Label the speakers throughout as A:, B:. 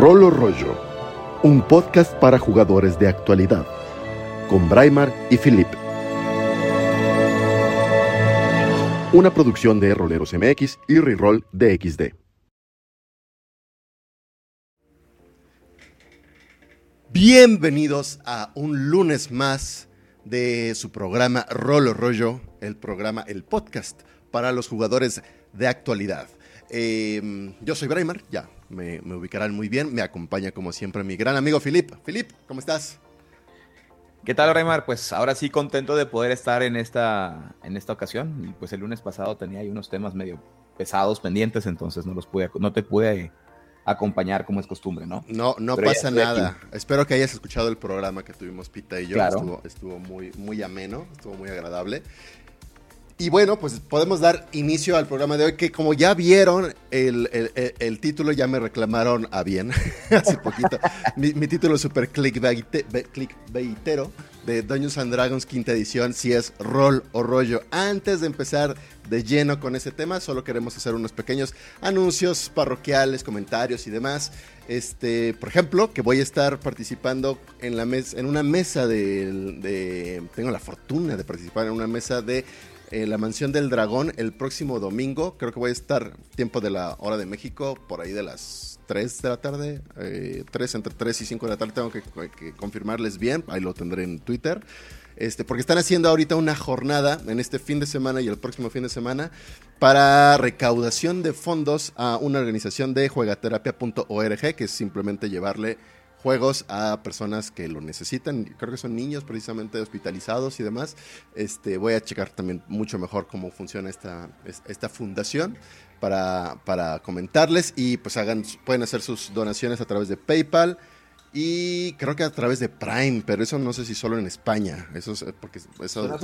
A: Rolo Rollo, un podcast para jugadores de actualidad, con Braimar y Philip. Una producción de Roleros MX y Reroll DXD. Bienvenidos a un lunes más de su programa Rolo Rollo, el programa, el podcast para los jugadores de actualidad. Eh, yo soy Braimar, ya me, ubicarán muy bien. Me acompaña como siempre mi gran amigo Filip. Filip, ¿cómo estás?
B: ¿Qué tal, Braimar? Pues ahora sí contento de poder estar en esta, en esta ocasión. Y pues el lunes pasado tenía ahí unos temas medio pesados, pendientes, entonces no los pude, no te pude acompañar como es costumbre, ¿no?
A: No, no pasa nada. Espero que hayas escuchado el programa que tuvimos Pita y yo. Estuvo, estuvo, muy, muy ameno, estuvo muy agradable. Y bueno, pues podemos dar inicio al programa de hoy, que como ya vieron el, título, ya me reclamaron a bien, hace poquito. mi, título es super clickbaitero de Dungeons and Dragons quinta edición, si es rol o rollo. Antes de empezar de lleno con ese tema, solo queremos hacer unos pequeños anuncios parroquiales, comentarios y demás. Este, por ejemplo, que voy a estar participando en, la mes, en una mesa de... Tengo la fortuna de participar en una mesa de eh, la Mansión del Dragón el próximo domingo. Creo que voy a estar tiempo de la hora de México, por ahí de las 3 de la tarde. Eh, 3, entre 3 y 5 de la tarde tengo que, confirmarles bien. Ahí lo tendré en Twitter. Este, porque están haciendo ahorita una jornada en este fin de semana y el próximo fin de semana para recaudación de fondos a una organización de juegaterapia.org, que es simplemente llevarle juegos a personas que lo necesitan. Creo que son niños precisamente hospitalizados y demás. Este, voy a checar también mucho mejor cómo funciona esta, esta fundación para, para comentarles y pues hagan, pueden hacer sus donaciones a través de PayPal. Y creo que a través de Prime, pero eso no sé si solo en España. Eso es porque eso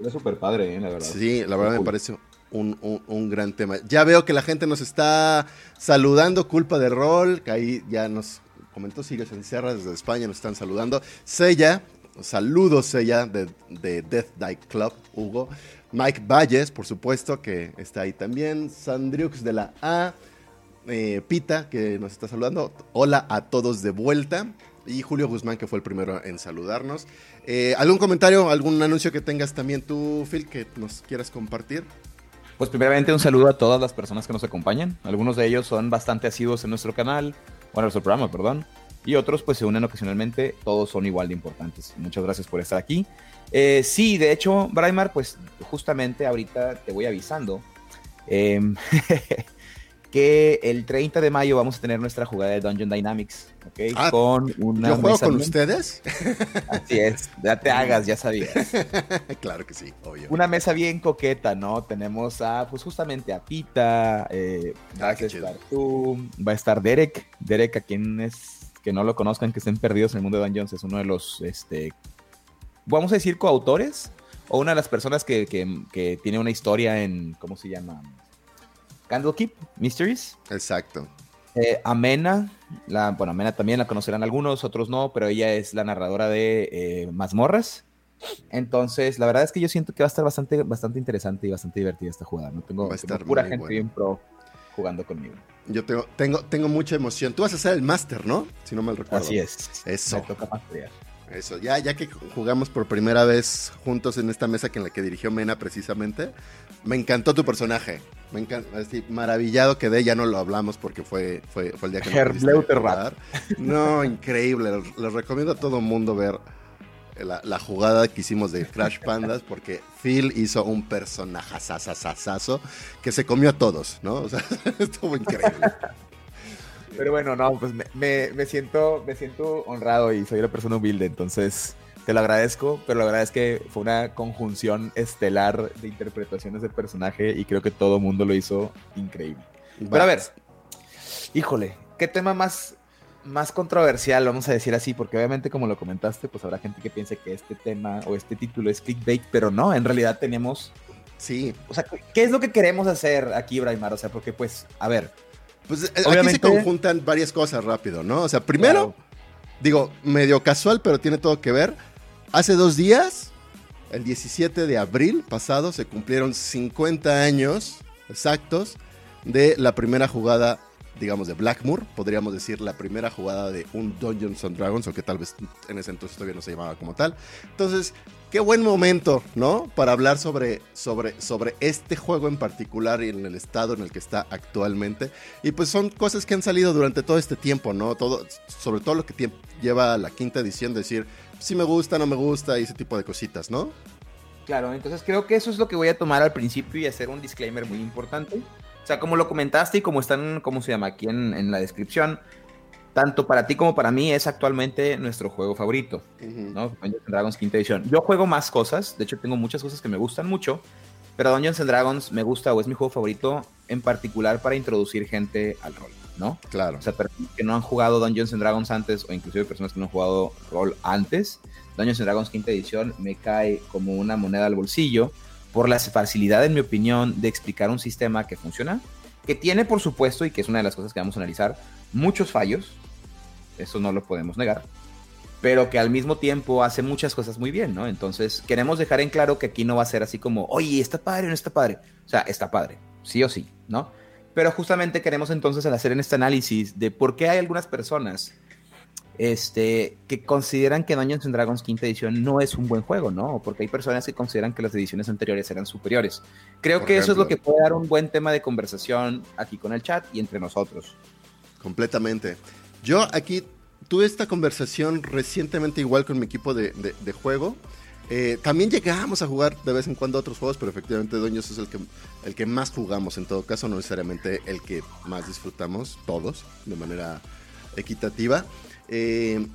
B: es súper padre, ¿eh? la verdad.
A: Sí, la verdad me parece un, un, gran tema. Ya veo que la gente nos está saludando, culpa de rol, que ahí ya nos comentó Sigues en Sierra desde España, nos están saludando. Sella, saludos Sella de, de Death Die Club, Hugo. Mike Valles, por supuesto, que está ahí también. Sandriux de la A. Eh, Pita, que nos está saludando. Hola a todos de vuelta. Y Julio Guzmán, que fue el primero en saludarnos. Eh, ¿Algún comentario, algún anuncio que tengas también tú, Phil, que nos quieras compartir?
B: Pues primeramente un saludo a todas las personas que nos acompañan. Algunos de ellos son bastante asiduos en nuestro canal bueno, nuestro programa, perdón. Y otros pues se unen ocasionalmente, todos son igual de importantes. Muchas gracias por estar aquí. Eh, sí, de hecho, Braimar, pues justamente ahorita te voy avisando em, que el 30 de mayo vamos a tener nuestra jugada de Dungeon Dynamics, ¿ok?
A: Ah, con una ¿Yo juego con ustedes?
B: Así es, ya te hagas, ya sabías.
A: claro que sí, obvio.
B: Una mesa bien coqueta, ¿no? Tenemos a, pues justamente a Pita, eh, ah, vas a estar tú, va a estar Derek, Derek a quienes que no lo conozcan, que estén perdidos en el mundo de Dungeons, es uno de los, este, vamos a decir, coautores, o una de las personas que, que, que tiene una historia en, ¿cómo se llama? Candlekeep Mysteries.
A: Exacto.
B: Eh, Amena, la, bueno, Amena también la conocerán algunos, otros no, pero ella es la narradora de eh, Mazmorras. Entonces, la verdad es que yo siento que va a estar bastante, bastante interesante y bastante divertida esta jugada. ¿no? Tengo, pura gente bien pro jugando conmigo.
A: Yo tengo, tengo, tengo mucha emoción. Tú vas a ser el máster, ¿no? Si no mal recuerdo.
B: Así es.
A: Eso. Me toca Eso, ya, ya que jugamos por primera vez juntos en esta mesa que en la que dirigió Mena precisamente, me encantó tu personaje. Me encanta, así, maravillado quedé, ya no lo hablamos porque fue, fue, fue el día que No, increíble. Les recomiendo a todo mundo ver la, jugada que hicimos de Crash Pandas porque Phil hizo un personaje sasasasazo que se comió a todos, ¿no? O sea, estuvo increíble.
B: Pero bueno, no, pues me, me, siento, me siento honrado y soy una persona humilde, entonces te lo agradezco, pero la verdad es que fue una conjunción estelar de interpretaciones del personaje y creo que todo el mundo lo hizo increíble. Pero a ver, híjole, ¿qué tema más, más controversial, vamos a decir así? Porque obviamente como lo comentaste, pues habrá gente que piense que este tema o este título es clickbait, pero no, en realidad tenemos...
A: Sí.
B: O sea, ¿qué es lo que queremos hacer aquí, Braimar? O sea, porque pues, a ver.
A: Pues eh, aquí se conjuntan varias cosas rápido, ¿no? O sea, primero, digo, medio casual, pero tiene todo que ver Hace dos días, el 17 de abril pasado, se cumplieron 50 años exactos de la primera jugada digamos, de Blackmoor, podríamos decir la primera jugada de un Dungeons and Dragons, o que tal vez en ese entonces todavía no se llamaba como tal. Entonces, qué buen momento, ¿no? Para hablar sobre, sobre, sobre este juego en particular y en el estado en el que está actualmente. Y pues son cosas que han salido durante todo este tiempo, ¿no? Todo, sobre todo lo que lleva la quinta edición, decir, si me gusta, no me gusta, y ese tipo de cositas, ¿no?
B: Claro, entonces creo que eso es lo que voy a tomar al principio y hacer un disclaimer muy importante. O sea, como lo comentaste y como están, ¿cómo se llama? Aquí en, la descripción, tanto para ti como para mí es actualmente nuestro juego favorito, ¿no? Dungeons Dragons quinta edición. Yo juego más cosas, de hecho tengo muchas cosas que me gustan mucho, pero Dungeons and Dragons me gusta o es mi juego favorito en particular para introducir gente al rol, ¿no?
A: Claro.
B: O sea, personas que no han jugado Dungeons and Dragons antes o inclusive personas que no han jugado rol antes, Dungeons and Dragons quinta edición me cae como una moneda al bolsillo por la facilidad, en mi opinión, de explicar un sistema que funciona, que tiene, por supuesto, y que es una de las cosas que vamos a analizar, muchos fallos, eso no lo podemos negar, pero que al mismo tiempo hace muchas cosas muy bien, ¿no? Entonces, queremos dejar en claro que aquí no va a ser así como, oye, está padre o no está padre. O sea, está padre, sí o sí, ¿no? Pero justamente queremos entonces hacer en este análisis de por qué hay algunas personas este, que consideran que Dungeons and Dragons quinta edición no es un buen juego, ¿no? Porque hay personas que consideran que las ediciones anteriores eran superiores. Creo que eso es lo que puede dar un buen tema de conversación aquí con el chat y entre nosotros.
A: Completamente. Yo aquí tuve esta conversación recientemente igual con mi equipo de, juego. Eh, también llegamos a jugar de vez en cuando otros juegos, pero efectivamente Dungeons es el que, el que más jugamos en todo caso, no necesariamente el que más disfrutamos todos de manera equitativa. Eh,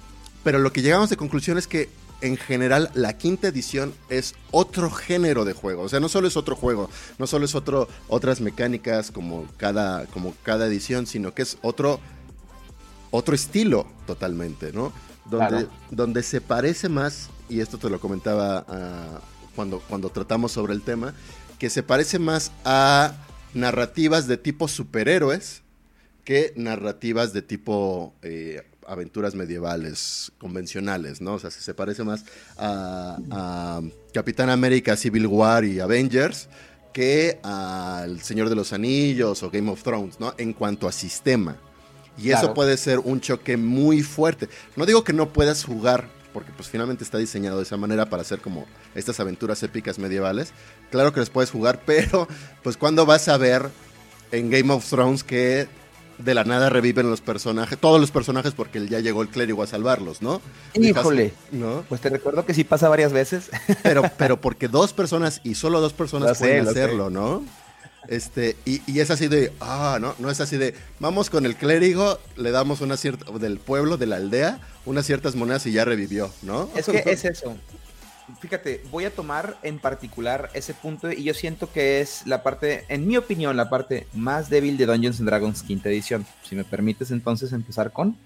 A: pero lo que llegamos de conclusión es que en general la quinta edición es otro género de juego. O sea, no solo es otro juego, no solo es otro, otras mecánicas como cada, como cada edición, sino que es otro, otro estilo totalmente, ¿no? Donde, donde se parece más, y esto te lo comentaba ah, cuando, cuando tratamos sobre el tema, que se parece más a narrativas de tipo superhéroes que narrativas de tipo eh, aventuras medievales convencionales, ¿no? O sea, se parece más a, Capitán América, Civil War y Avengers que al Señor de los Anillos o Game of Thrones, ¿no? En cuanto a sistema. Y eso puede ser un choque muy fuerte. No digo que no puedas jugar, porque pues finalmente está diseñado de esa manera para hacer como estas aventuras épicas medievales. Claro que les puedes jugar, pero pues cuando vas a ver en Game of Thrones que de la nada reviven los personajes, todos los personajes porque ya llegó el clérigo a salvarlos, ¿no?
B: Híjole. ¿no? Pues te recuerdo que sí pasa varias veces.
A: Pero, pero porque dos personas y solo dos personas pueden hacerlo, ¿no? Este, y, es así de, ah, no, no es así de, vamos con el clérigo, le damos una cierta, del pueblo, de la aldea, unas ciertas monedas y ya revivió, ¿no?
B: Es que es eso fíjate, voy a tomar en particular ese punto y yo siento que es la parte, en mi opinión, la parte más débil de Dungeons and Dragons quinta edición. Si me permites entonces empezar con...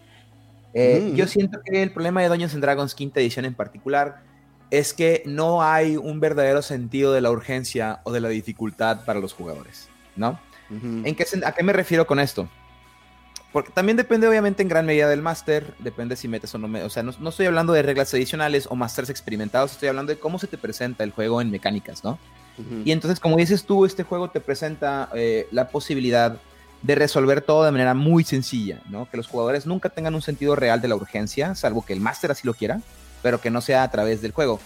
B: Eh, mm. Yo siento que el problema de Dungeons and Dragons quinta edición en particular es que no hay un verdadero sentido de la urgencia o de la dificultad para los jugadores, ¿no? ¿En qué, ¿A qué me refiero con esto? Porque también depende obviamente en gran medida del máster, depende si metes o no metes. O sea, no, estoy hablando de reglas adicionales o másters experimentados, estoy hablando de cómo se te presenta el juego en mecánicas, ¿no? Y entonces, como dices tú, este juego te presenta eh, la posibilidad de resolver todo de manera muy sencilla, ¿no? Que los jugadores nunca tengan un sentido real de la urgencia, salvo que el máster así lo quiera, pero que no sea a través del juego.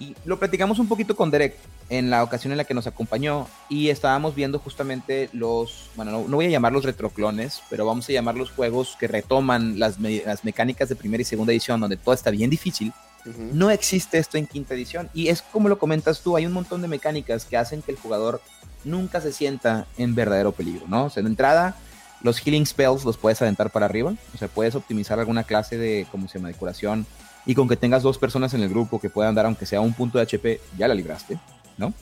B: Y lo platicamos un poquito con Derek en la ocasión en la que nos acompañó y estábamos viendo justamente los, bueno, no, voy a llamarlos retroclones, pero vamos a llamar los juegos que retoman las, las mecánicas de primera y segunda edición, donde todo está bien difícil. No existe esto en quinta edición y es como lo comentas tú, hay un montón de mecánicas que hacen que el jugador nunca se sienta en verdadero peligro, ¿no? O sea, de entrada, los healing spells los puedes aventar para arriba, o sea, puedes optimizar alguna clase de, ¿cómo se llama?, de curación y con que tengas dos personas en el grupo que puedan dar aunque sea un punto de HP, ya la libraste, ¿no?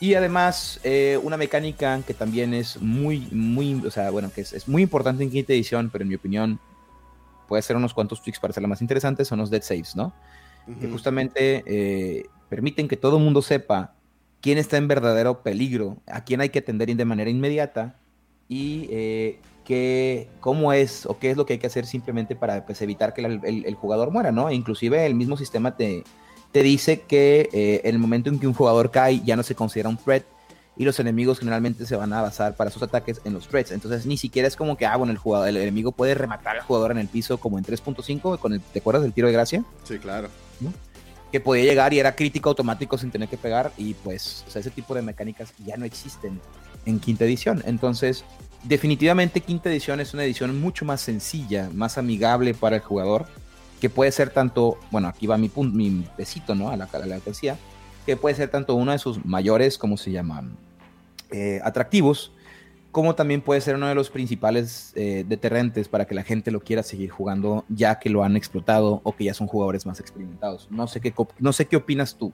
B: Y además, eh, una mecánica que también es muy, muy, o sea, bueno, que es, muy importante en quinta edición, pero en mi opinión puede ser unos cuantos tweaks para hacerla más interesante, son los dead saves, ¿no? Que justamente eh, permiten que todo el mundo sepa quién está en verdadero peligro, a quién hay que atender de manera inmediata y eh, cómo es o qué es lo que hay que hacer simplemente para pues, evitar que el, jugador muera, ¿no? Inclusive el mismo sistema te, te dice que eh, en el momento en que un jugador cae ya no se considera un threat y los enemigos generalmente se van a basar para sus ataques en los threats. Entonces ni siquiera es como que, ah, bueno, el, jugador, el enemigo puede rematar al jugador en el piso como en 3.5, con el, ¿te acuerdas del tiro de gracia?
A: Sí, claro.
B: Que podía llegar y era crítico automático sin tener que pegar y pues, o sea, ese tipo de mecánicas ya no existen en quinta edición. Entonces, definitivamente quinta edición es una edición mucho más sencilla, más amigable para el jugador, que puede ser tanto, bueno, aquí va mi, mi besito, ¿no? A la, a la decía, que puede ser tanto uno de sus mayores, ¿cómo se llaman? Eh, atractivos, como también puede ser uno de los principales eh, deterrentes para que la gente lo quiera seguir jugando ya que lo han explotado o que ya son jugadores más experimentados. No sé qué, no sé qué opinas tú.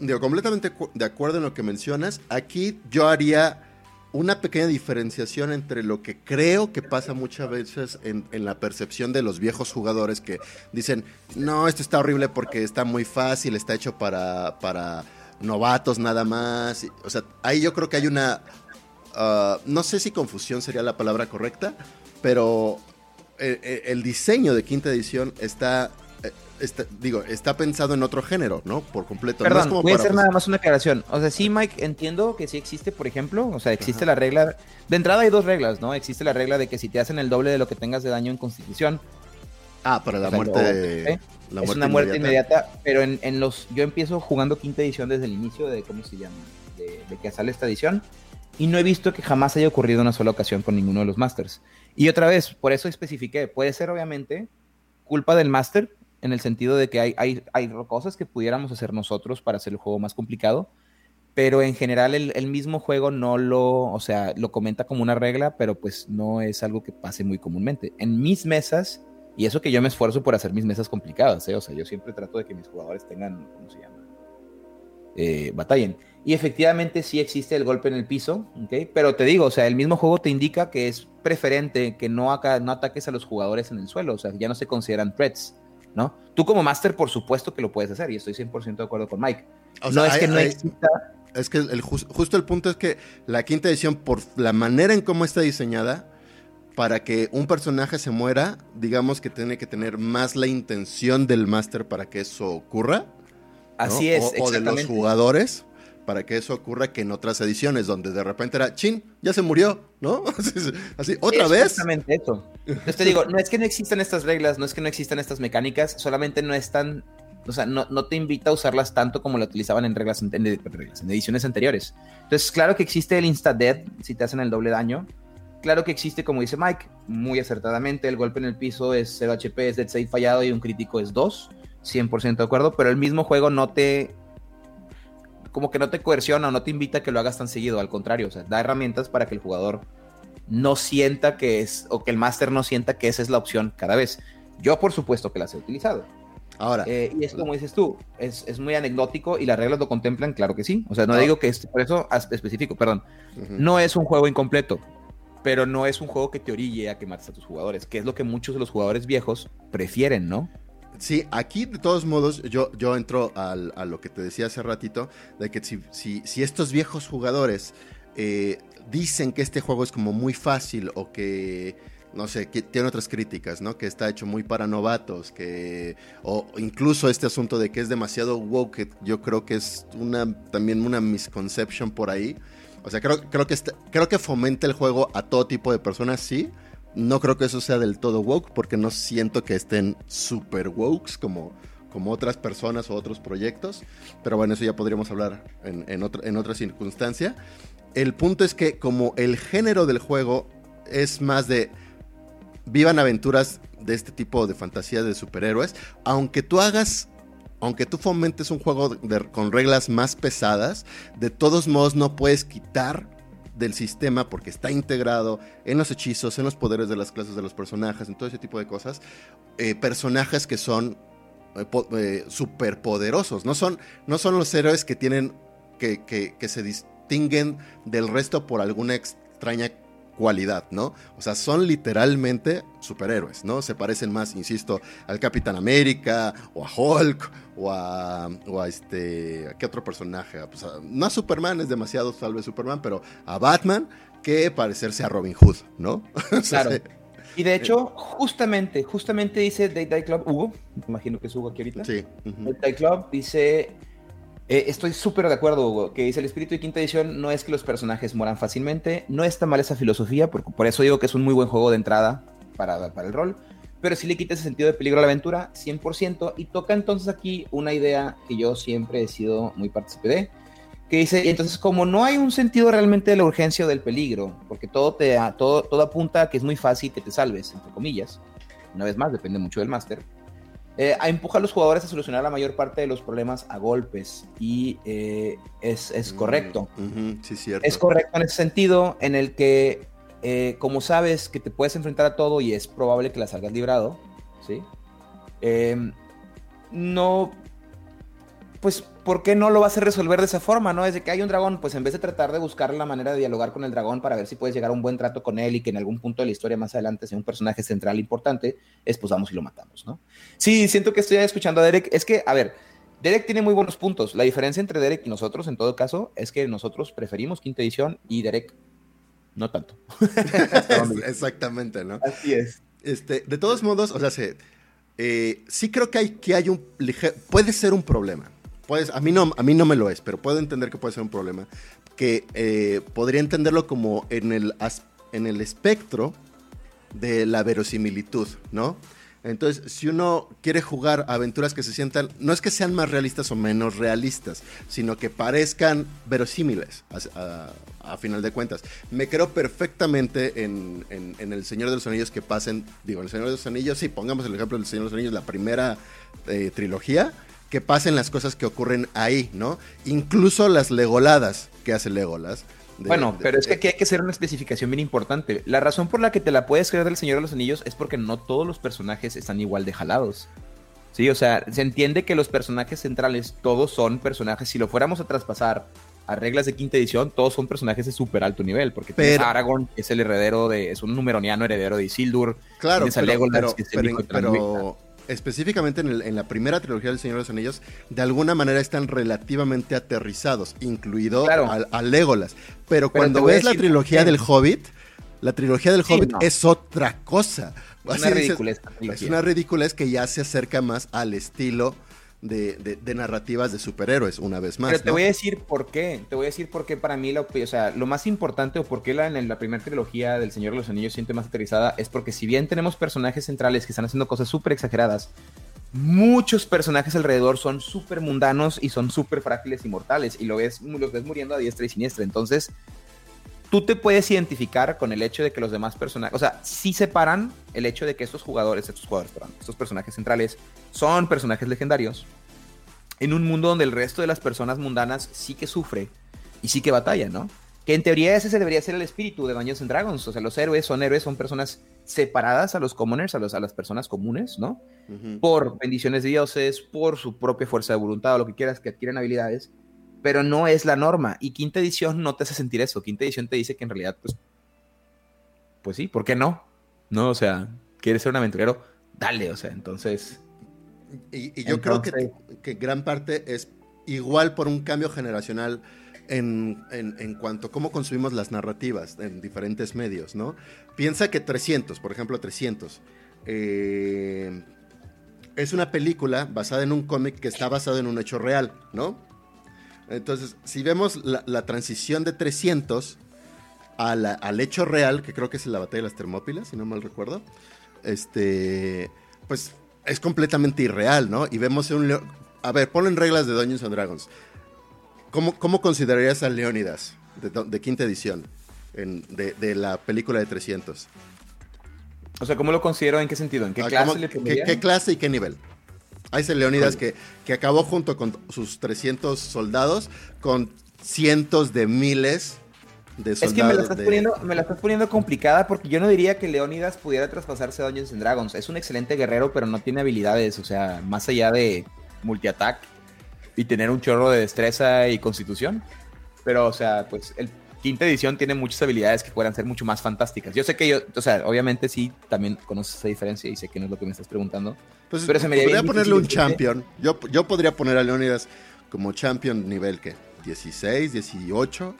A: Digo, completamente de acuerdo en lo que mencionas. Aquí yo haría una pequeña diferenciación entre lo que creo que pasa muchas veces en, la percepción de los viejos jugadores que dicen, no, esto está horrible porque está muy fácil, está hecho para, para novatos nada más. O sea, ahí yo creo que hay una, uh, no sé si confusión sería la palabra correcta, pero el, el diseño de quinta edición está Está, digo, está pensado en otro género, ¿no? Por completo.
B: Perdón, voy a hacer nada más una aclaración. O sea, sí, Mike, entiendo que sí existe, por ejemplo, o sea, existe la regla. De entrada hay dos reglas, ¿no? Existe la regla de que si te hacen el doble de lo que tengas de daño en constitución.
A: Ah, para la muerte.
B: ¿eh? es una muerte inmediata, pero en, en, los. Yo empiezo jugando quinta edición desde el inicio de. ¿Cómo se llama? De, de que sale esta edición. Y no he visto que jamás haya ocurrido una sola ocasión con ninguno de los Masters. Y otra vez, por eso especifiqué, puede ser obviamente culpa del Master, en el sentido de que hay, hay, hay cosas que pudiéramos hacer nosotros para hacer el juego más complicado, pero en general el, el, mismo juego no lo, o sea, lo comenta como una regla, pero pues no es algo que pase muy comúnmente. En mis mesas, y eso que yo me esfuerzo por hacer mis mesas complicadas, ¿eh? o sea, yo siempre trato de que mis jugadores tengan, ¿cómo se llama? Eh, batallen. Y efectivamente sí existe el golpe en el piso, ¿ok? Pero te digo, o sea, el mismo juego te indica que es preferente que no, acá, no ataques a los jugadores en el suelo, o sea, ya no se consideran threats. ¿No? Tú como máster, por supuesto que lo puedes hacer y estoy 100% de acuerdo con Mike. no es que no exista...
A: Es que el, justo el punto es que la quinta edición, por la manera en cómo está diseñada, para que un personaje se muera, digamos que tiene que tener más la intención del máster para que eso ocurra.
B: Así es,
A: o, o de los jugadores para que eso ocurra que en otras ediciones, donde de repente era, chin, ya se murió, ¿no? Así, otra vez.
B: Exactamente eso. Entonces te digo, no es que no existan estas reglas, no es que no existan estas mecánicas, solamente no están, o sea, no, no te invita a usarlas tanto como lo utilizaban en reglas, en, en ediciones anteriores. Entonces, claro que existe el insta-dead, si te hacen el doble daño. Claro que existe, como dice Mike, muy acertadamente, el golpe en el piso es 0 HP, es dead save fallado y un crítico es 2, 100% de acuerdo, pero el mismo juego no te como que no te coerciona o no te invita a que lo hagas tan seguido, al contrario, o sea, da herramientas para que el jugador no sienta que es, o que el máster no sienta que esa es la opción cada vez. Yo, por supuesto, que las he utilizado.
A: Ahora.
B: Eh, y es como dices tú, es, es, muy anecdótico y las reglas lo contemplan, claro que sí. O sea, no, digo que es, por eso específico, perdón. Uh -huh. No es un juego incompleto, pero no es un juego que te orille a que mates a tus jugadores, que es lo que muchos de los jugadores viejos prefieren, ¿no?
A: Sí, aquí de todos modos yo, yo entro al, a lo que te decía hace ratito, de que si, si, si estos viejos jugadores eh, dicen que este juego es como muy fácil o que, no sé, que tiene otras críticas, ¿no? Que está hecho muy para novatos, que, o incluso este asunto de que es demasiado woke, que yo creo que es una, también una misconception por ahí. O sea, creo, creo, que, está, creo que fomenta el juego a todo tipo de personas, sí, no creo que eso sea del todo woke porque no siento que estén super woke como, como otras personas o otros proyectos. Pero bueno, eso ya podríamos hablar en, en, en otra circunstancia. El punto es que como el género del juego es más de vivan aventuras de este tipo de fantasías de superhéroes, aunque tú hagas aunque tú fomentes un juego con reglas más pesadas, de todos modos no puedes quitar del sistema porque está integrado en los hechizos, en los poderes de las clases de los personajes, en todo ese tipo de cosas. Eh, personajes que son eh, eh, superpoderosos. No son, no son los héroes que tienen. Que, que, que, se distinguen del resto por alguna extraña cualidad, ¿no? O sea, son literalmente superhéroes, ¿no? Se parecen más, insisto, al Capitán América, o a Hulk, o a, o a este, ¿a qué otro personaje? Pues a, no a Superman, es demasiado tal vez Superman, pero a Batman, que parecerse a Robin Hood, ¿no?
B: Claro. Y de hecho, justamente, justamente dice Day Day Club, Hugo, me imagino que es Hugo aquí ahorita.
A: Sí. Uh
B: -huh. Day Club dice Eh, estoy súper de acuerdo, Hugo, que dice el espíritu de quinta edición no es que los personajes mueran fácilmente, no está mal esa filosofía, porque por eso digo que es un muy buen juego de entrada para, para el rol, pero sí le quita ese sentido de peligro a la aventura 100% y toca entonces aquí una idea que yo siempre he sido muy partícipe de, que dice, entonces como no hay un sentido realmente de la urgencia o del peligro, porque todo, te, todo, todo apunta que es muy fácil que te salves, entre comillas, una vez más, depende mucho del máster, eh, empuja a los jugadores a solucionar la mayor parte de los problemas a golpes y eh, es, es, mm, correcto.
A: sí, cierto.
B: Es correcto en ese sentido, en el que eh, como sabes que te puedes enfrentar a todo y es probable que la salgas librado, ¿sí? Em, no pues, ¿por qué no lo vas a resolver de esa forma, no? Desde que hay un dragón, pues en vez de tratar de buscar la manera de dialogar con el dragón para ver si puedes llegar a un buen trato con él y que en algún punto de la historia más adelante sea un personaje central importante, es pues vamos y lo matamos, ¿no? Sí, siento que estoy escuchando a Derek. Es que, a ver, Derek tiene muy buenos puntos. La diferencia entre Derek y nosotros, en todo caso, es que nosotros preferimos quinta edición y Derek no tanto.
A: Exactamente, ¿no?
B: Así es.
A: Este, de todos modos, o sea, eh, sí creo que hay, que hay un puede ser un problema a, mí no, a mí no me lo es, pero puedo entender que puede ser un problema. Que eh, podría entenderlo como en el, en el espectro de la verosimilitud, ¿no? Entonces, si uno quiere jugar aventuras que se sientan, no es que sean más realistas o menos realistas, sino que parezcan verosímiles, a, final de cuentas. Me creo perfectamente en, El Señor de los Anillos que pasen, digo, El Señor de los Anillos, sí, pongamos el ejemplo del Señor de los Anillos, la primera eh, trilogía, que pasen las cosas que ocurren ahí, ¿no? Incluso las legoladas que hace Legolas.
B: bueno, pero es que aquí hay que hacer una especificación bien importante. La razón por la que te la puedes creer del Señor de los Anillos es porque no todos los personajes están igual de jalados. Sí, o sea, se entiende que los personajes centrales todos son personajes, si lo fuéramos a traspasar a reglas de quinta edición, todos son personajes de súper alto nivel, porque pero, Aragorn es el heredero de, es un numeroniano heredero de Isildur,
A: claro, pero, Legolas, que es el pero, específicamente en, la primera trilogía del Señor de los Anillos, de alguna manera están relativamente aterrizados, incluido a, Legolas. Pero, cuando ves la trilogía del Hobbit, la trilogía del Hobbit es otra cosa.
B: Es una ridiculez.
A: Es una ridiculez que ya se acerca más al estilo de, narrativas de superhéroes, una vez más.
B: Pero te voy a decir por qué. Te voy a decir por qué para mí, lo, o sea, lo más importante o por qué la, en la primera trilogía del Señor de los Anillos siente más aterrizada es porque si bien tenemos personajes centrales que están haciendo cosas súper exageradas, muchos personajes alrededor son súper mundanos y son súper frágiles y mortales y lo ves, los ves muriendo a diestra y siniestra. Entonces, tú te puedes identificar con el hecho de que los demás personajes, o sea, sí separan el hecho de que estos jugadores, estos jugadores, perdón, estos personajes centrales son personajes legendarios en un mundo donde el resto de las personas mundanas sí que sufre y sí que batalla, ¿no? Que en teoría ese debería ser el espíritu de Dungeons and Dragons, o sea, los héroes son héroes, son personas separadas a los commoners, a, los, a las personas comunes, ¿no? Por bendiciones de dioses, por su propia fuerza de voluntad o lo que quieras, que adquieren habilidades pero no es la norma. Y quinta edición no te hace sentir eso. Quinta edición te dice que en realidad, pues, pues sí, ¿por qué no? No, o sea, quieres ser un aventurero, dale, o sea, entonces...
A: Y, yo creo que, que, gran parte es igual por un cambio generacional en, en, cuanto a cómo consumimos las narrativas en diferentes medios, ¿no? Piensa que 300, por ejemplo, 300, eh, es una película basada en un cómic que está basado en un hecho real, ¿no? Entonces, si vemos la, transición de 300 al hecho real, que creo que es la batalla de las Termópilas, si no mal recuerdo, este, pues es completamente irreal, ¿no? Y vemos un... A ver, ponen reglas de Dungeons and Dragons. ¿Cómo, cómo considerarías a Leónidas de, quinta edición de, la película de 300?
B: O sea, ¿cómo lo considero? ¿En qué sentido? ¿En qué ah, clase le
A: ¿Qué clase y qué nivel? Hay ese Leónidas que, que acabó junto con sus 300 soldados con cientos de miles de soldados.
B: Es que me la, estás poniendo, me la estás poniendo complicada porque yo no diría que Leónidas pudiera traspasarse a Dungeons and Dragons. Es un excelente guerrero, pero no tiene habilidades, o sea, más allá de multiatac y tener un chorro de destreza y constitución. Pero, o sea, pues el quinta edición tiene muchas habilidades que puedan ser mucho más fantásticas. Yo sé que yo, o sea, obviamente sí, también conoces esa diferencia y sé que no es lo que me estás preguntando.
A: Pues pero se me podría ponerle un champion. Yo, yo podría poner a Leonidas como champion nivel que 16, 18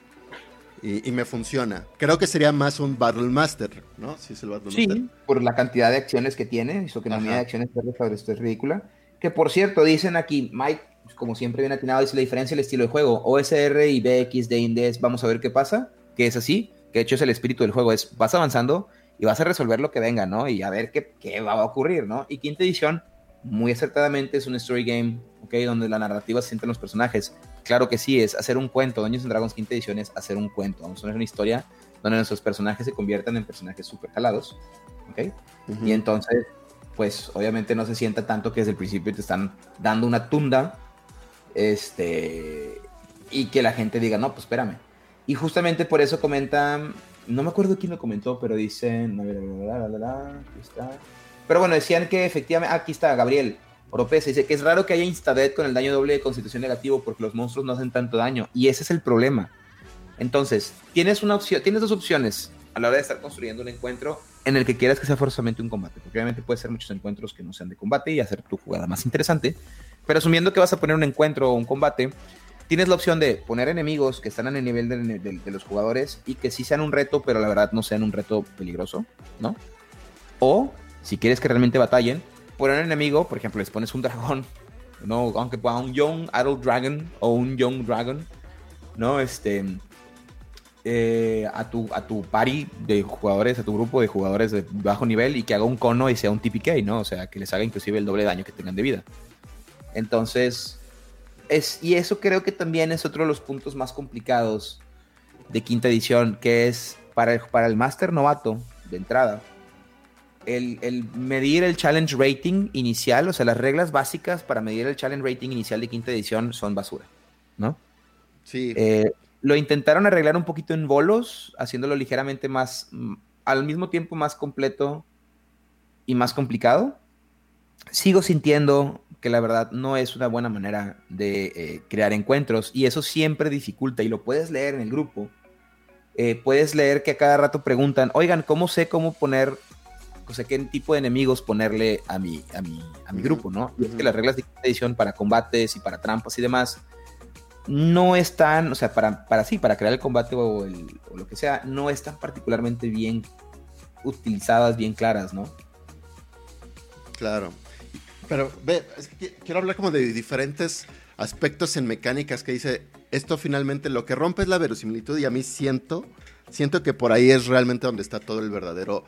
A: y, me funciona. Creo que sería más un Battle Master, ¿no?
B: Si es el Battle sí, por la cantidad de acciones que tiene, eso que la unidad de acciones esto es ridícula. Que por cierto, dicen aquí, Mike pues, como siempre bien atinado, dice la diferencia el estilo de juego. OSR y BX de Indes, vamos a ver qué pasa, que es así, que de hecho es el espíritu del juego, es vas avanzando y vas a resolver lo que venga, ¿no? Y a ver qué, qué va a ocurrir, ¿no? Y quinta edición, muy acertadamente, es un story game, ¿ok? Donde la narrativa se sienten los personajes. Claro que sí, es hacer un cuento. Dungeons and Dragons quinta edición es hacer un cuento. Vamos a tener una historia donde nuestros personajes se conviertan en personajes súper jalados, ¿ok? Y entonces, pues obviamente no se sienta tanto que desde el principio te están dando una tunda, este, y que la gente diga, no, pues espérame. Y justamente por eso comentan, no me acuerdo quién lo comentó, pero dicen, la. Pero bueno, decían que efectivamente, aquí está Gabriel Oropesa, dice que es raro que haya Instadead con el daño doble de constitución negativo porque los monstruos no hacen tanto daño. Y ese es el problema. Entonces, tienes una opción, tienes dos opciones a la hora de estar construyendo un encuentro en el que quieras que sea forzosamente un combate, porque obviamente puede ser muchos encuentros que no sean de combate y hacer tu jugada más interesante, pero asumiendo que vas a poner un encuentro o un combate, tienes la opción de poner enemigos que están en el nivel de, los jugadores y que sí sean un reto, pero la verdad no sean un reto peligroso, ¿no? O, si quieres que realmente batallen, poner un enemigo, por ejemplo, les pones un dragón, ¿no? Aunque un Young Adult Dragon o un Young Dragon, ¿no? Este, eh, a, tu, a tu party de jugadores, a tu grupo de jugadores de bajo nivel y que haga un cono y sea un TPK, ¿no? O sea, que les haga inclusive el doble daño que tengan de vida. Entonces, es, y eso creo que también es otro de los puntos más complicados de quinta edición, que es para el, para el Master Novato de entrada. El, el, medir el challenge rating inicial, o sea, las reglas básicas para medir el challenge rating inicial de quinta edición son basura, ¿no?
A: Sí.
B: Eh, lo intentaron arreglar un poquito en bolos, haciéndolo ligeramente más, al mismo tiempo más completo y más complicado. Sigo sintiendo que la verdad no es una buena manera de eh, crear encuentros y eso siempre dificulta y lo puedes leer en el grupo. Eh, puedes leer que a cada rato preguntan, oigan, ¿cómo sé cómo poner, o sea, qué tipo de enemigos ponerle a mi, a mi, a mi grupo, ¿no? Y es que las reglas de edición para combates y para trampas y demás no están, o sea, para, para sí, para crear el combate o, lo que sea, no están particularmente bien utilizadas, bien claras, ¿no?
A: Claro. Pero ve, quiero hablar como de diferentes aspectos en mecánicas que dice, esto finalmente lo que rompe es la verosimilitud y a mí siento, siento que por ahí es realmente donde está todo el verdadero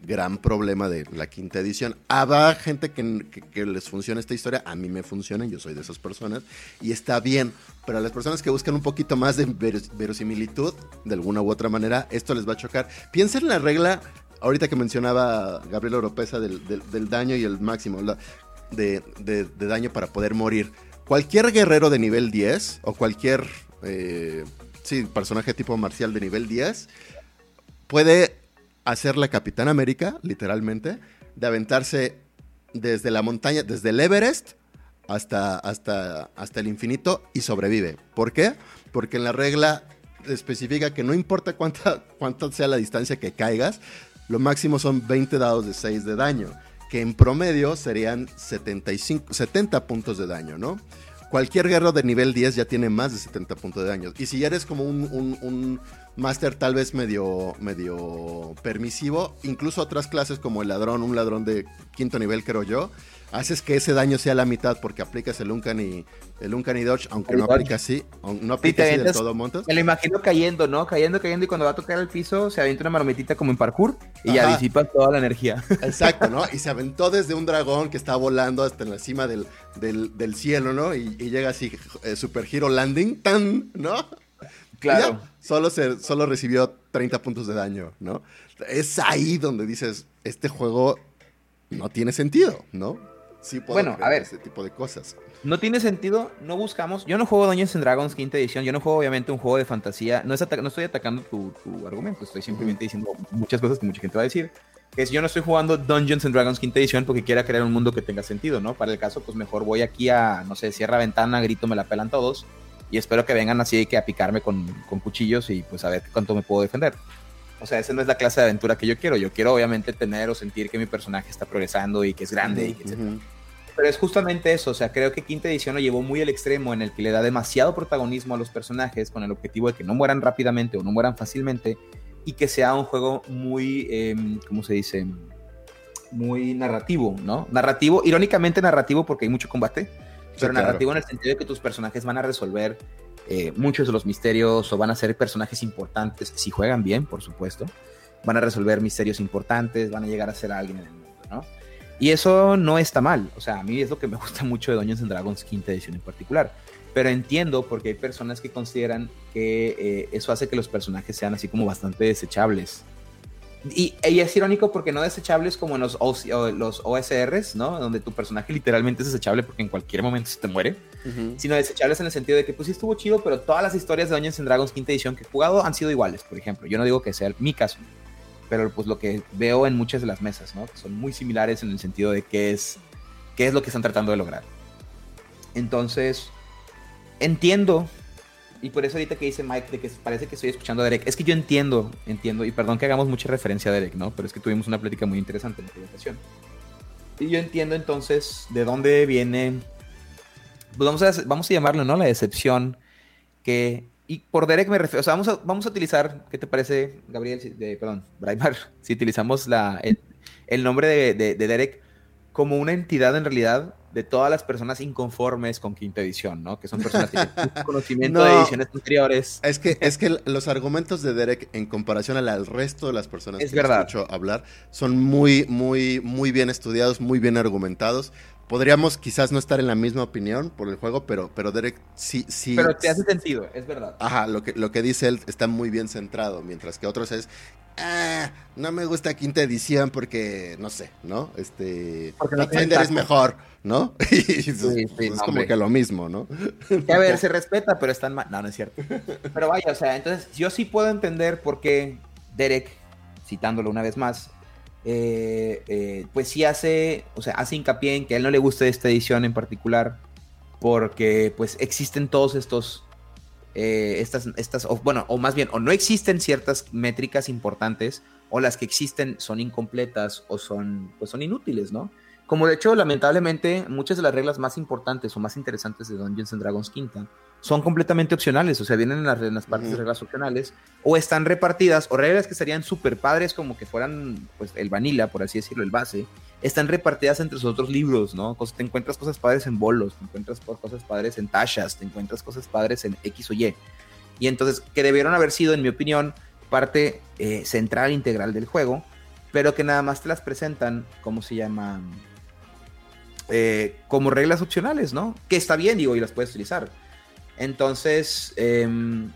A: gran problema de la quinta edición. Habrá gente que, les funcione esta historia, a mí me funciona, yo soy de esas personas, y está bien, pero a las personas que buscan un poquito más de verosimilitud, de alguna u otra manera, esto les va a chocar. Piensen en la regla, ahorita que mencionaba Gabriel Oropesa del, daño y el máximo de, daño para poder morir. Cualquier guerrero de nivel 10 o cualquier eh, sí, personaje tipo marcial de nivel 10 puede hacer la Capitán América, literalmente, de aventarse desde la montaña, desde el Everest hasta, hasta, hasta el infinito y sobrevive. ¿Por qué? Porque en la regla especifica que no importa cuánta, cuánta sea la distancia que caigas, lo máximo son 20 dados de 6 de daño, que en promedio serían 75, 70 puntos de daño, ¿no? Cualquier guerrero de nivel 10 ya tiene más de 70 puntos de daño. Y si ya eres como un Master tal vez medio, medio permisivo. Incluso otras clases como el ladrón, un ladrón de quinto nivel creo yo, haces que ese daño sea la mitad porque aplicas el Uncanny, el Uncanny Dodge, aunque no aplica así, no aplica así de todo montos.
B: Me lo imagino cayendo, ¿no? Cayendo, cayendo y cuando va a tocar el piso se avienta una marometita como en parkour y ya disipa toda la energía.
A: Exacto, ¿no? Y se aventó desde un dragón que está volando hasta en la cima del, del, cielo, ¿no? Y, llega así, eh, Super Hero Landing, tan, ¿no?
B: Claro.
A: solo, se, solo recibió 30 puntos de daño, ¿no? Es ahí donde dices, este juego no tiene sentido, ¿no?
B: Sí puedo bueno, a ver,
A: ese tipo de cosas.
B: No tiene sentido, no buscamos. Yo no juego Dungeons and Dragons quinta edición, yo no juego obviamente un juego de fantasía. No, no estoy atacando tu, argumento, estoy simplemente diciendo muchas cosas que mucha gente va a decir. Que es yo no estoy jugando Dungeons and Dragons quinta edición porque quiera crear un mundo que tenga sentido, ¿no? Para el caso, pues mejor voy aquí a, no sé, cierra ventana, grito, me la pelan todos y espero que vengan así que a picarme con, con, cuchillos y pues a ver cuánto me puedo defender. O sea, esa no es la clase de aventura que yo quiero. Yo quiero obviamente tener o sentir que mi personaje está progresando y que es grande y que Pero es justamente eso, o sea, creo que quinta edición lo llevó muy al extremo en el que le da demasiado protagonismo a los personajes con el objetivo de que no mueran rápidamente o no mueran fácilmente y que sea un juego muy, eh, ¿cómo se dice? Muy narrativo, ¿no? Narrativo, irónicamente narrativo porque hay mucho combate, pero narrativo en el sentido de que tus personajes van a resolver eh, muchos de los misterios o van a ser personajes importantes, si juegan bien, por supuesto, van a resolver misterios importantes, van a llegar a ser alguien en el mundo, ¿no? Y eso no está mal, o sea, a mí es lo que me gusta mucho de Dungeons and Dragons quinta edición en particular, pero entiendo porque hay personas que consideran que eh, eso hace que los personajes sean así como bastante desechables. Y, es irónico porque no desechables como en los, los OSRs, ¿no? Donde tu personaje literalmente es desechable porque en cualquier momento se te muere. Sino desechables en el sentido de que, pues sí estuvo chido, pero todas las historias de Dungeons and Dragons quinta edición que he jugado han sido iguales, por ejemplo. Yo no digo que sea mi caso, pero pues lo que veo en muchas de las mesas, ¿no? Son muy similares en el sentido de qué es, qué es lo que están tratando de lograr. Entonces, entiendo y por eso ahorita que dice Mike de que parece que estoy escuchando a Derek, es que yo entiendo, entiendo, y perdón que hagamos mucha referencia a Derek, ¿no? Pero es que tuvimos una plática muy interesante en la presentación. Y yo entiendo entonces de dónde viene, pues vamos a, vamos a llamarlo, ¿no? La decepción que, y por Derek me refiero, o sea, vamos a, vamos a utilizar, ¿qué te parece, Gabriel? De, perdón, Braimar, si utilizamos la, el, nombre de, de, de Derek como una entidad en realidad de todas las personas inconformes con quinta edición, ¿no? Que son personas que tienen conocimiento de ediciones anteriores.
A: Es que, es que los argumentos de Derek en comparación al resto de las personas
B: que verdad.
A: escucho hablar son muy, muy, muy bien estudiados, muy bien argumentados. Podríamos quizás no estar en la misma opinión por el juego, pero, pero Derek sí, sí.
B: Pero te hace sentido, es verdad.
A: Ajá, lo que, lo que dice él está muy bien centrado, mientras que otros es, ah, no me gusta quinta edición porque, no sé, ¿no? Este, Pathfinder es mejor, ¿no? Y es como que lo mismo, ¿no?
B: a ver, se respeta, pero están mal. No, no es cierto. Pero vaya, o sea, entonces yo sí puedo entender por qué Derek, citándolo una vez más, eh, eh, pues sí hace, o sea, hace hincapié en que a él no le gusta esta edición en particular, porque pues existen todos estos, eh, estas, estas, o, bueno, o más bien, o no existen ciertas métricas importantes, o las que existen son incompletas o son, pues son inútiles, ¿no? Como de hecho, lamentablemente, muchas de las reglas más importantes o más interesantes de Dungeons and Dragons Quinta son completamente opcionales, o sea, vienen en las, partes de reglas opcionales, o están repartidas, o reglas que serían súper padres, como que fueran, pues, el vanilla, por así decirlo, el base, están repartidas entre sus otros libros, ¿no? Te encuentras cosas padres en bolos, te encuentras cosas padres en tachas, te encuentras cosas padres en X o Y. Y entonces, que debieron haber sido, en mi opinión, parte eh, central, integral del juego, pero que nada más te las presentan, ¿cómo se llama? Eh, como reglas opcionales, ¿no? Que está bien, digo, y las puedes utilizar entonces, em,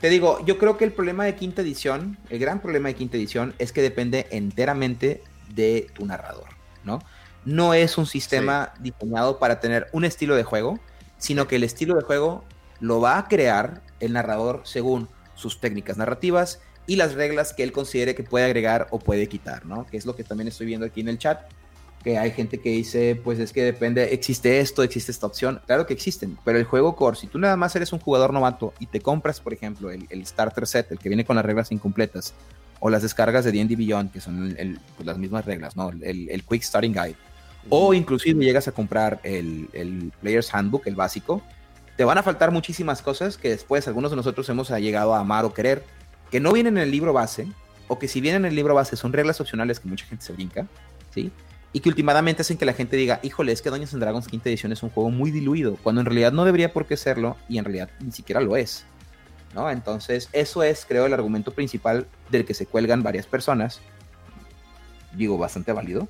B: te digo, yo creo que el problema de quinta edición, el gran problema de quinta edición es que depende enteramente de tu narrador, ¿no? No es un sistema diseñado para tener un estilo de juego, sino que el estilo de juego lo va a crear el narrador según sus técnicas narrativas y las reglas que él considere que puede agregar o puede quitar, ¿no? Que es lo que también estoy viendo aquí en el chat que hay gente que dice, pues es que depende, existe esto, existe esta opción. Claro que existen, pero el juego core, si tú nada más eres un jugador novato y te compras, por ejemplo, el, starter set, el que viene con las reglas incompletas, o las descargas de D&D Beyond, que son pues, las mismas reglas, ¿no? El, Quick Starting Guide. O inclusive llegas a comprar el, el Player's Handbook, el básico, te van a faltar muchísimas cosas que después algunos de nosotros hemos llegado a amar o querer, que no vienen en el libro base, o que si vienen en el libro base son reglas opcionales que mucha gente se brinca, ¿sí? Y que últimamente hacen que la gente diga, híjole, es que Dungeons and Dragons quinta edición es un juego muy diluido, cuando en realidad no debería por qué serlo y en realidad ni siquiera lo es. ¿no? Entonces, eso es, creo, el argumento principal del que se cuelgan varias personas, digo, bastante válido,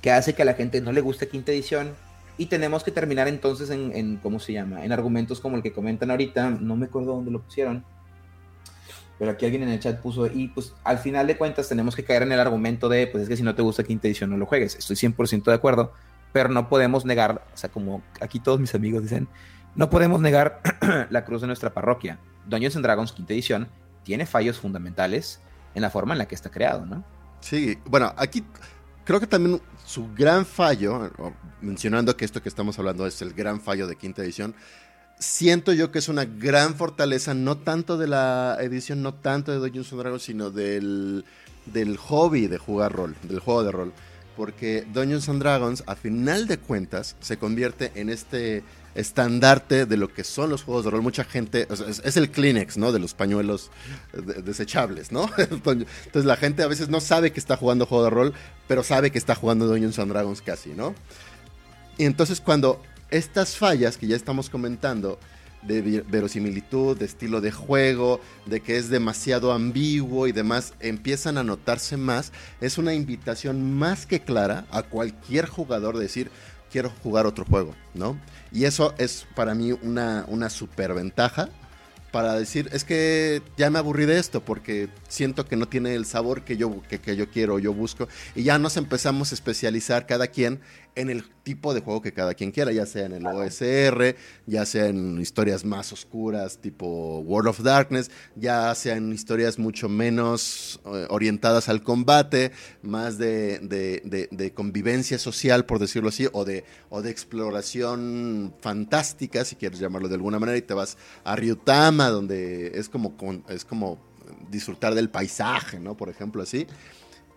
B: que hace que a la gente no le guste quinta edición y tenemos que terminar entonces en, en ¿cómo se llama? En argumentos como el que comentan ahorita, no me acuerdo dónde lo pusieron, pero aquí alguien en el chat puso, y pues al final de cuentas tenemos que caer en el argumento de, pues es que si no te gusta quinta edición no lo juegues. Estoy 100% de acuerdo, pero no podemos negar, o sea, como aquí todos mis amigos dicen, no podemos negar la cruz de nuestra parroquia. Dungeons and Dragons quinta edición tiene fallos fundamentales en la forma en la que está creado, ¿no?
A: Sí, bueno, aquí creo que también su gran fallo, mencionando que esto que estamos hablando es el gran fallo de quinta edición, siento yo que es una gran fortaleza, no tanto de la edición, no tanto de Dungeons Dragons, sino del, del hobby de jugar rol, del juego de rol. Porque Dungeons Dragons, a final de cuentas, se convierte en este estandarte de lo que son los juegos de rol. Mucha gente, es, el Kleenex, ¿no? De los pañuelos desechables, ¿no? Entonces la gente a veces no sabe que está jugando juego de rol, pero sabe que está jugando Dungeons Dragons casi, ¿no? Y entonces cuando estas fallas que ya estamos comentando, de verosimilitud, de estilo de juego, de que es demasiado ambiguo y demás, empiezan a notarse más. Es una invitación más que clara a cualquier jugador decir, quiero jugar otro juego, ¿no? Y eso es para mí una, una superventaja para decir, es que ya me aburrí de esto porque siento que no tiene el sabor que yo, que, que yo quiero, yo busco. Y ya nos empezamos a especializar cada quien en el tipo de juego que cada quien quiera, ya sea en el OSR, ya sea en historias más oscuras tipo World of Darkness, ya sea en historias mucho menos eh, orientadas al combate, más de, de, convivencia social, por decirlo así, o de, o de exploración fantástica, si quieres llamarlo de alguna manera, y te vas a Ryutama, donde es como, es como disfrutar del paisaje, ¿no? Por ejemplo, así.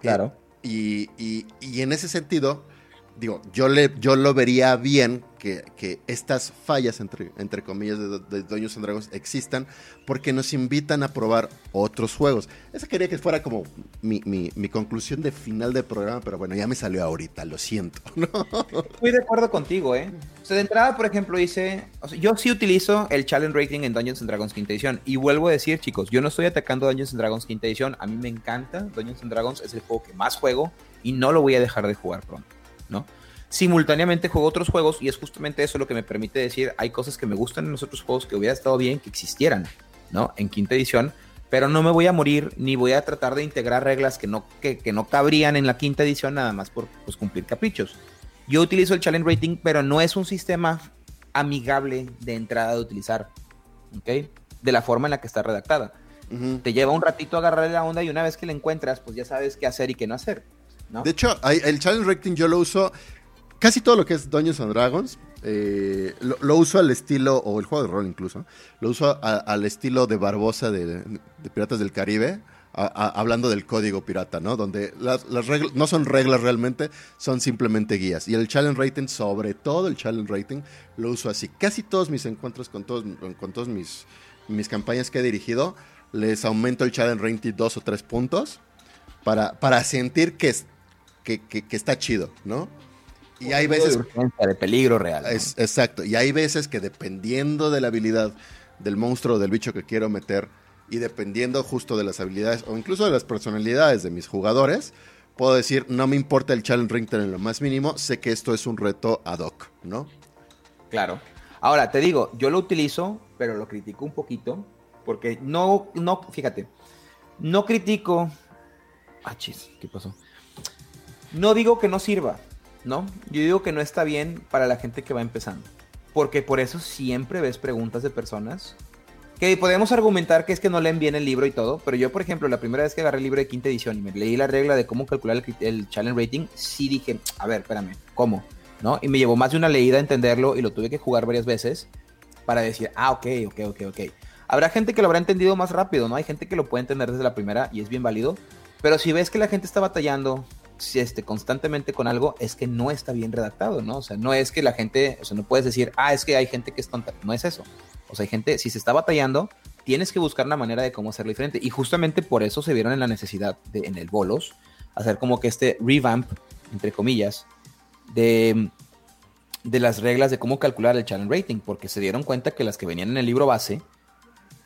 B: Claro.
A: y, y, y en ese sentido, digo, yo, le, yo lo vería bien que, que estas fallas, entre, entre comillas, de, de Dungeons and Dragons existan porque nos invitan a probar otros juegos. Esa quería que fuera como mi, mi, mi, conclusión de final del programa, pero bueno, ya me salió ahorita, lo siento. ¿no?
B: Estoy de acuerdo contigo, ¿eh? O sea, de entrada, por ejemplo, sea, yo sí utilizo el Challenge Rating en Dungeons and Dragons quinta edición y vuelvo a decir, chicos, yo no estoy atacando Dungeons and Dragons quinta edición, a mí me encanta, Dungeons and Dragons es el juego que más juego y no lo voy a dejar de jugar pronto. ¿No? Simultáneamente juego otros juegos y es justamente eso lo que me permite decir, hay cosas que me gustan en los otros juegos que hubiera estado bien que existieran, ¿no? En quinta edición, pero no me voy a morir ni voy a tratar de integrar reglas que no, que, no cabrían en la quinta edición nada más por pues, cumplir caprichos. Yo utilizo el challenge rating, pero no es un sistema amigable de entrada de utilizar, ¿ok? De la forma en la que está redactada. Te lleva un ratito a agarrarle la onda y una vez que la encuentras, pues ya sabes qué hacer y qué no hacer.
A: De hecho, el challenge rating yo lo uso casi todo lo que es Dungeons and Dragons. Eh, lo, uso al estilo, o el juego de rol incluso, lo uso al estilo de Barbosa de, Piratas del Caribe. hablando del código pirata, ¿no? Donde las, reglas no son reglas realmente, son simplemente guías. Y el challenge rating, sobre todo el challenge rating, lo uso así. Casi todos mis encuentros con todos, con todos mis, mis campañas que he dirigido, les aumento el challenge rating dos o tres puntos para, para sentir que, que, está chido, ¿no?
B: Y hay veces... De, peligro real.
A: Es, exacto. Y hay veces que dependiendo de la habilidad del monstruo o del bicho que quiero meter y dependiendo justo de las habilidades o incluso de las personalidades de mis jugadores, puedo decir, no me importa el challenge ring en lo más mínimo, sé que esto es un reto ad hoc, ¿no?
B: Claro. Ahora, te digo, yo lo utilizo, pero lo critico un poquito, porque no, no, fíjate, no critico... Ah, chis, ¿qué pasó? No digo que no sirva, ¿no? Yo digo que no está bien para la gente que va empezando. Porque por eso siempre ves preguntas de personas que podemos argumentar que es que no leen bien el libro y todo, pero yo, por ejemplo, la primera vez que agarré el libro de quinta edición y me leí la regla de cómo calcular el, challenge rating, sí dije, a ver, espérame, ¿cómo? ¿No? Y me llevó más de una leída entenderlo y lo tuve que jugar varias veces para decir, ah, ok, ok, ok, ok. Habrá gente que lo habrá entendido más rápido, ¿no? Hay gente que lo puede entender desde la primera y es bien válido, pero si ves que la gente está batallando este, constantemente con algo, es que no está bien redactado, ¿no? O sea, no es que la gente, o sea, no puedes decir, ah, es que hay gente que es tonta. No es eso. O sea, hay gente, si se está batallando, tienes que buscar una manera de cómo hacerlo diferente. Y justamente por eso se vieron en la necesidad de, en el bolos, hacer como que este revamp, entre comillas, de, de las reglas de cómo calcular el challenge rating, porque se dieron cuenta que las que venían en el libro base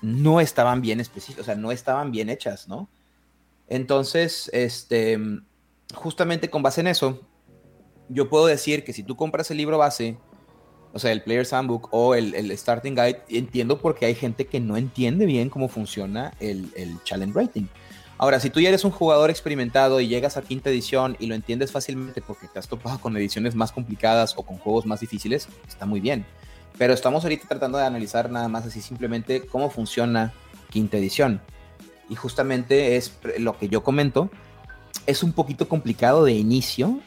B: no estaban bien específicas, o sea, no estaban bien hechas, ¿no? Entonces, este, justamente con base en eso, yo puedo decir que si tú compras el libro base, o sea, el Player's Handbook o el, Starting Guide, entiendo porque hay gente que no entiende bien cómo funciona el, Challenge Rating. Ahora, si tú ya eres un jugador experimentado y llegas a quinta edición y lo entiendes fácilmente porque te has topado con ediciones más complicadas o con juegos más difíciles, está muy bien. Pero estamos ahorita tratando de analizar nada más así simplemente cómo funciona quinta edición. Y justamente es lo que yo comento, es un poquito complicado de inicio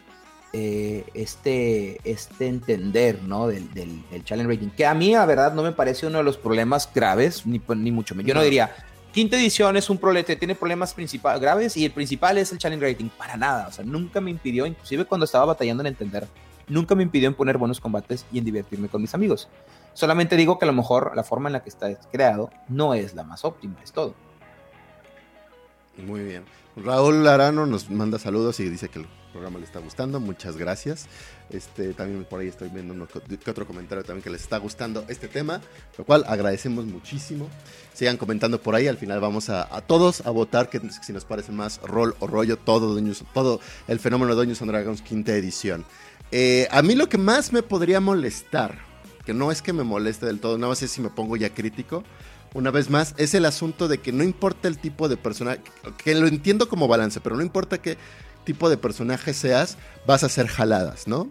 B: eh, este, este entender ¿no? del, del, challenge rating, que a mí, la verdad, no me parece uno de los problemas graves, ni, ni mucho menos. Yo no. diría, quinta edición es un problema, tiene problemas graves y el principal es el challenge rating, para nada. O sea, nunca me impidió, inclusive cuando estaba batallando en entender, nunca me impidió en poner buenos combates y en divertirme con mis amigos. Solamente digo que a lo mejor la forma en la que está creado no es la más óptima, es todo.
A: Muy bien. Raúl Arano nos manda saludos y dice que programa les está gustando, muchas gracias. Este, también por ahí estoy viendo otro comentario también que les está gustando este tema, lo cual agradecemos muchísimo. Sigan comentando por ahí, al final vamos a, todos a votar que si nos parece más rol o rollo todo, todo el fenómeno de Dungeons and Dragons quinta edición. Eh, a mí lo que más me podría molestar, que no es que me moleste del todo, nada más es si me pongo ya crítico, una vez más, es el asunto de que no importa el tipo de personaje, que lo entiendo como balance, pero no importa qué tipo de personaje seas, vas a hacer jaladas, ¿no?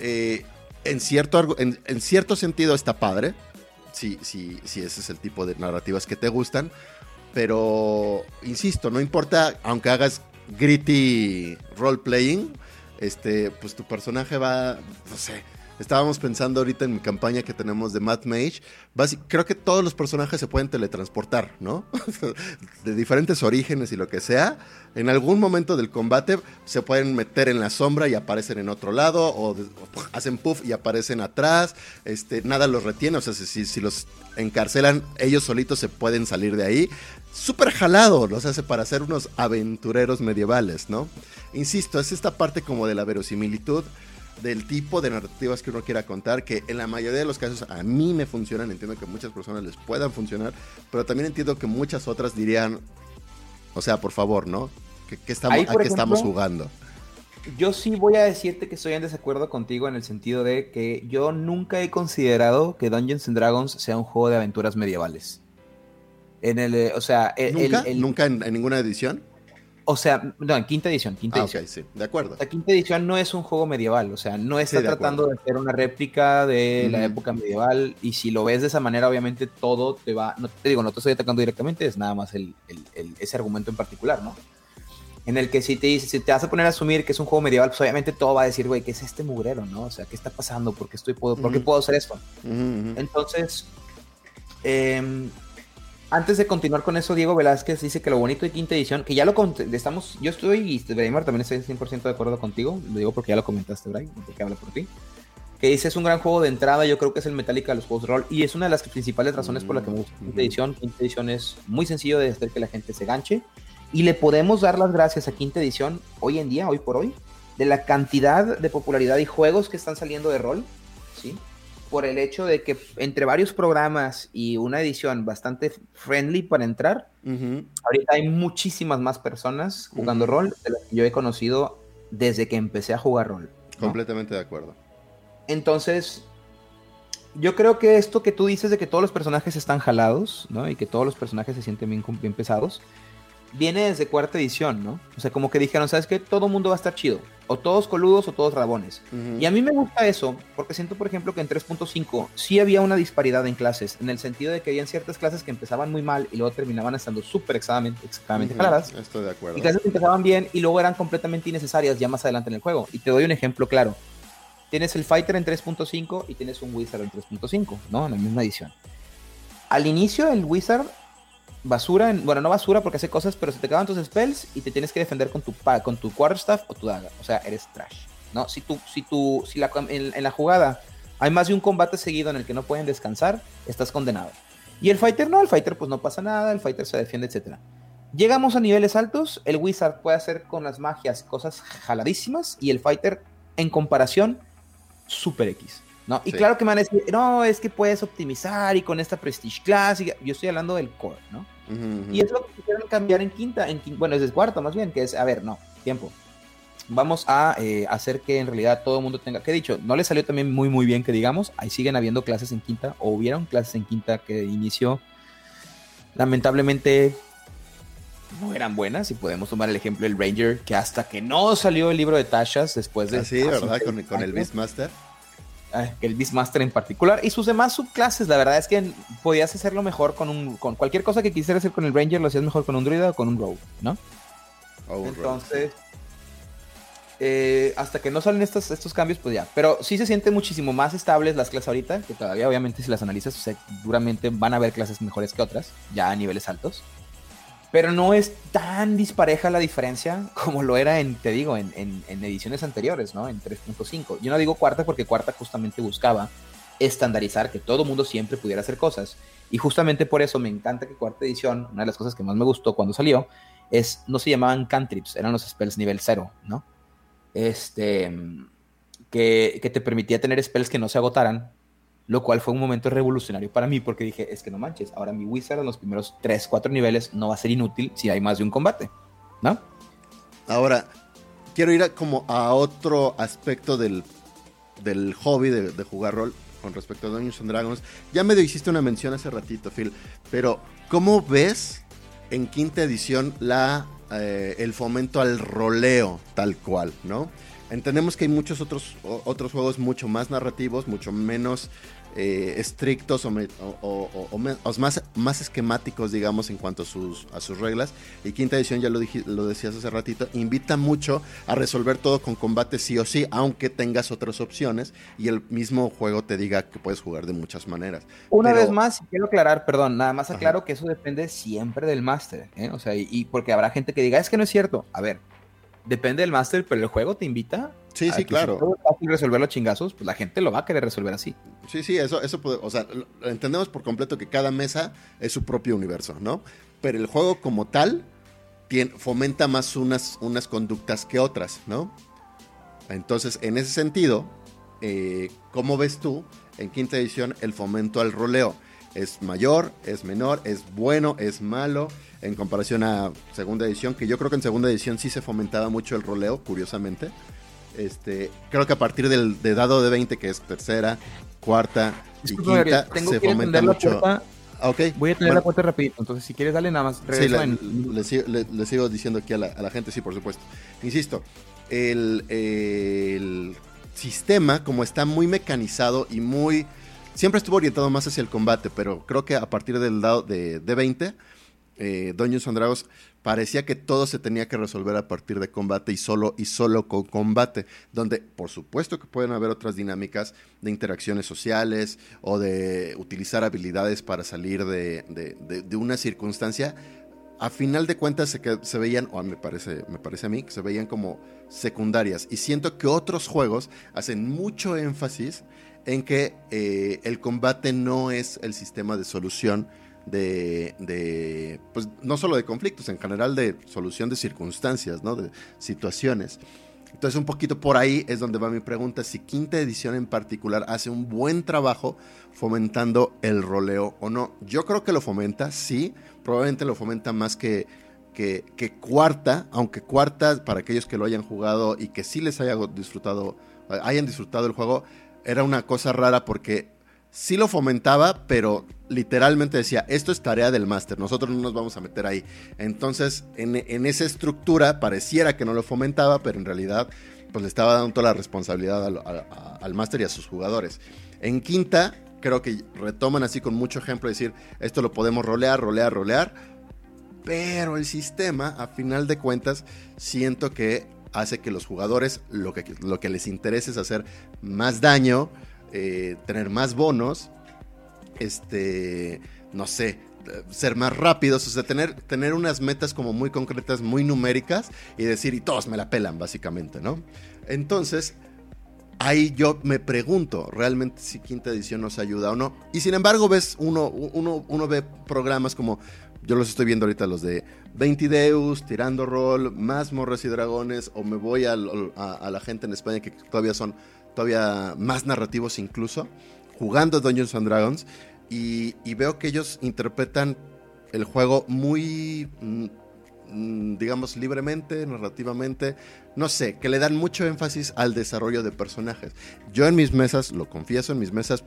A: Eh, en, cierto, en, cierto sentido está padre, si, si, si ese es el tipo de narrativas que te gustan, pero insisto, no importa, aunque hagas gritty role playing, este, pues tu personaje va, no sé, Estábamos pensando ahorita en mi campaña que tenemos de Matt Mage. creo que todos los personajes se pueden teletransportar, ¿no? de diferentes orígenes y lo que sea. En algún momento del combate se pueden meter en la sombra y aparecen en otro lado, o, hacen puff y aparecen atrás. Este, nada los retiene, o sea, si, si los encarcelan, ellos solitos se pueden salir de ahí. Súper jalado, los hace para ser unos aventureros medievales, ¿no? Insisto, es esta parte como de la verosimilitud del tipo de narrativas que uno quiera contar, que en la mayoría de los casos a mí me funcionan, entiendo que a muchas personas les puedan funcionar, pero también entiendo que muchas otras dirían, o sea, por favor, ¿no? ¿Qué, estamos, ¿A qué estamos jugando?
B: Yo sí voy a decirte que estoy en desacuerdo contigo en el sentido de que yo nunca he considerado que Dungeons and Dragons sea un juego de aventuras medievales. En el, eh, o sea,
A: ¿Nunca? ¿Nunca en, ninguna edición?
B: O sea, no, en quinta edición, quinta ah, edición.
A: sí, de acuerdo.
B: La quinta edición no es un juego medieval, o sea, no está tratando de hacer una réplica de la época medieval, y si lo ves de esa manera, obviamente todo te va, no te digo, no te estoy atacando directamente, es nada más el, ese argumento en particular, ¿no? En el que si te, si te vas a poner a asumir que es un juego medieval, pues obviamente todo va a decir, güey, ¿qué es este mugrero, no? O sea, ¿qué está pasando? ¿Por qué, estoy, puedo, ¿por qué puedo hacer esto? Entonces, eh, antes de continuar con eso, Diego Velázquez dice que lo bonito de quinta edición, que ya lo estamos, yo estoy, y Braimar también estoy 100% de acuerdo contigo, lo digo porque ya lo comentaste, Brian, porque habla por ti, que dice es un gran juego de entrada, yo creo que es el Metallica de los juegos de rol, y es una de las principales razones por las que me gusta quinta edición. Quinta edición es muy sencillo de hacer que la gente se ganche, y le podemos dar las gracias a quinta edición hoy en día, hoy por hoy, de la cantidad de popularidad y juegos que están saliendo de rol, ¿sí? Por el hecho de que entre varios programas y una edición bastante friendly para entrar, ahorita hay muchísimas más personas jugando rol de las que yo he conocido desde que empecé a jugar rol.
A: Completamente de acuerdo.
B: Entonces, yo creo que esto que tú dices de que todos los personajes están jalados, ¿no? Y que todos los personajes se sienten bien, bien pesados, viene desde cuarta edición, ¿no? O sea, como que dijeron, ¿sabes qué? Todo mundo va a estar chido. O todos coludos o todos rabones. Y a mí me gusta eso, porque siento, por ejemplo, que en 3.5 sí había una disparidad en clases, en el sentido de que habían ciertas clases que empezaban muy mal y luego terminaban estando súper exageradamente, exageradamente claras.
A: Estoy de acuerdo.
B: Y clases que empezaban bien y luego eran completamente innecesarias ya más adelante en el juego. Y te doy un ejemplo claro. Tienes el Fighter en 3.5 y tienes un Wizard en 3.5, ¿no? En la misma edición. Al inicio el Wizard basura, bueno, no basura porque hace cosas, pero se te acaban tus spells y te tienes que defender con tu, con tu quarterstaff o tu daga. O sea, eres trash. ¿no? Si, tú, si, tú, si la, en, la jugada hay más de un combate seguido en el que no pueden descansar, estás condenado. Y el fighter no, el fighter pues no pasa nada, el fighter se defiende, etc. Llegamos a niveles altos, el wizard puede hacer con las magias cosas jaladísimas y el fighter en comparación super X. ¿no? Y claro que me van a decir, no, es que puedes optimizar y con esta Prestige Class, yo estoy hablando del core, ¿no? Y es lo que quisieron cambiar en quinta, en bueno, es el cuarto más bien, que es, a ver, no, tiempo. Vamos a eh, hacer que en realidad todo el mundo tenga, que he dicho, no le salió también muy, muy bien que digamos, ahí siguen habiendo clases en quinta, o hubieron clases en quinta que de inicio, lamentablemente, no eran buenas, y podemos tomar el ejemplo del Ranger, que hasta que no salió el libro de Tashas después de...
A: Ah, sí, ¿verdad? Con, con el Beastmaster
B: el Beastmaster en particular y sus demás subclases. La verdad es que podías hacerlo mejor con un con cualquier cosa que quisieras hacer con el Ranger, lo hacías mejor con un druida o con un rogue, ¿no? Entonces, eh, hasta que no salen estos, estos cambios, pues ya. Pero sí se sienten muchísimo más estables las clases ahorita, que todavía obviamente si las analizas, o sea, duramente van a haber clases mejores que otras, ya a niveles altos. Pero no es tan dispareja la diferencia como lo era en, te digo, en, ediciones anteriores, ¿no? En 3.5. Yo no digo cuarta porque cuarta justamente buscaba estandarizar que todo mundo siempre pudiera hacer cosas. Y justamente por eso me encanta que cuarta edición, una de las cosas que más me gustó cuando salió, es, no se llamaban cantrips, eran los spells nivel cero, ¿no? este, que, que te permitía tener spells que no se agotaran, lo cual fue un momento revolucionario para mí porque dije, es que no manches, ahora mi Wizard en los primeros 3, 4 niveles no va a ser inútil si hay más de un combate, ¿no?
A: Ahora, quiero ir a, como a otro aspecto del, del hobby de, jugar rol con respecto a Dungeons and Dragons. Ya medio hiciste una mención hace ratito, Phil, pero ¿cómo ves en quinta edición la, eh, el fomento al roleo tal cual, ¿no? Entendemos que hay muchos otros, otros juegos mucho más narrativos, mucho menos eh, estrictos o, más, más esquemáticos, digamos, en cuanto a sus, a sus reglas. Y quinta edición, ya lo, lo decías hace ratito, invita mucho a resolver todo con combate sí o sí, aunque tengas otras opciones y el mismo juego te diga que puedes jugar de muchas maneras.
B: Una vez más, quiero aclarar, perdón, nada más aclaro que eso depende siempre del máster, ¿eh? o sea, y porque habrá gente que diga, es que no es cierto. A ver, depende del máster, pero el juego te invita.
A: Sí, sí, claro.
B: Si es fácil resolver los chingazos, pues la gente lo va a querer resolver así.
A: Sí, sí, eso, eso puede, o sea, entendemos por completo que cada mesa es su propio universo, ¿no? Pero el juego como tal tiene, fomenta más unas, unas conductas que otras, ¿no? Entonces, en ese sentido, eh, ¿cómo ves tú en quinta edición el fomento al roleo? ¿Es mayor? ¿Es menor? ¿Es bueno? ¿Es malo? en comparación a segunda edición, que yo creo que en segunda edición sí se fomentaba mucho el roleo, curiosamente. Este, creo que a partir del de dado de 20, que es tercera, cuarta y quinta, se fomenta mucho.
B: okay. Voy a tener la cuenta rapidito, entonces si quieres dale nada más.
A: Sí, le, sigo diciendo aquí a la, gente, sí, por supuesto. Insisto, el, el sistema, como está muy mecanizado y muy... Siempre estuvo orientado más hacia el combate, pero creo que a partir del dado de, de 20 eh, Dungeons and Dragons parecía que todo se tenía que resolver a partir de combate y solo y solo con combate, donde por supuesto que pueden haber otras dinámicas de interacciones sociales o de utilizar habilidades para salir de, una circunstancia. A final de cuentas se, se veían, o me parece, me parece a mí, que se veían como secundarias. Y siento que otros juegos hacen mucho énfasis en que eh, el combate no es el sistema de solución de, pues no solo de conflictos, en general de solución de circunstancias, ¿no? De situaciones. Entonces un poquito por ahí es donde va mi pregunta, si quinta edición en particular hace un buen trabajo fomentando el roleo o no. Yo creo que lo fomenta, sí, probablemente lo fomenta más que, que, que cuarta, aunque cuarta, para aquellos que lo hayan jugado y que sí les haya disfrutado, hayan disfrutado el juego, era una cosa rara porque sí lo fomentaba, pero literalmente decía, esto es tarea del máster, nosotros no nos vamos a meter ahí. Entonces, en, esa estructura pareciera que no lo fomentaba, pero en realidad pues le estaba dando toda la responsabilidad al, máster y a sus jugadores. En quinta, creo que retoman así con mucho ejemplo, decir, esto lo podemos rolear, rolear, rolear, pero el sistema, a final de cuentas, siento que hace que los jugadores lo que, lo que les interesa es hacer más daño, eh, tener más bonos, este, no sé, ser más rápidos, o sea, tener, tener unas metas como muy concretas, muy numéricas y decir, y todos me la pelan, básicamente, ¿no? Entonces, ahí yo me pregunto realmente si quinta edición nos ayuda o no. Y sin embargo, ves, uno, uno, uno ve programas como, yo los estoy viendo ahorita, los de 20 Deus, Tirando Rol, Más Morras y Dragones, o me voy a, a la gente en España que todavía son todavía más narrativos incluso, jugando Dungeons and Dragons y, veo que ellos interpretan el juego muy, mm, digamos, libremente, narrativamente, no sé, que le dan mucho énfasis al desarrollo de personajes. Yo en mis mesas, lo confieso, en mis mesas,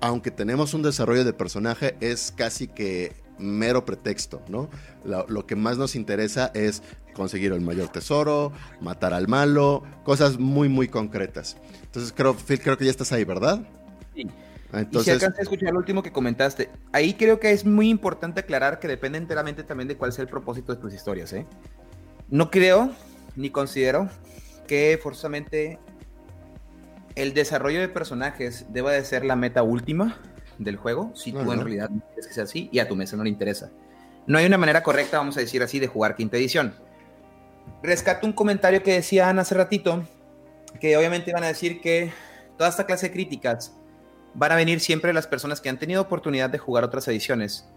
A: aunque tenemos un desarrollo de personaje, es casi que mero pretexto, ¿no? Lo, que más nos interesa es conseguir el mayor tesoro, matar al malo, cosas muy, muy concretas. Entonces, creo, Phil, creo que ya estás ahí, ¿verdad?
B: Sí. Entonces... Y si alcanzas a escuchar lo último que comentaste, ahí creo que es muy importante aclarar que depende enteramente también de cuál sea el propósito de tus historias, ¿eh? No creo ni considero que forzosamente el desarrollo de personajes deba de ser la meta última del juego, si tú en realidad quieres que sea así y a tu mesa no le interesa. No hay una manera correcta, vamos a decir así, de jugar quinta edición. Rescato un comentario que decía Ana hace ratito, que obviamente van a decir que toda esta clase de críticas van a venir siempre las personas que han tenido oportunidad de jugar otras ediciones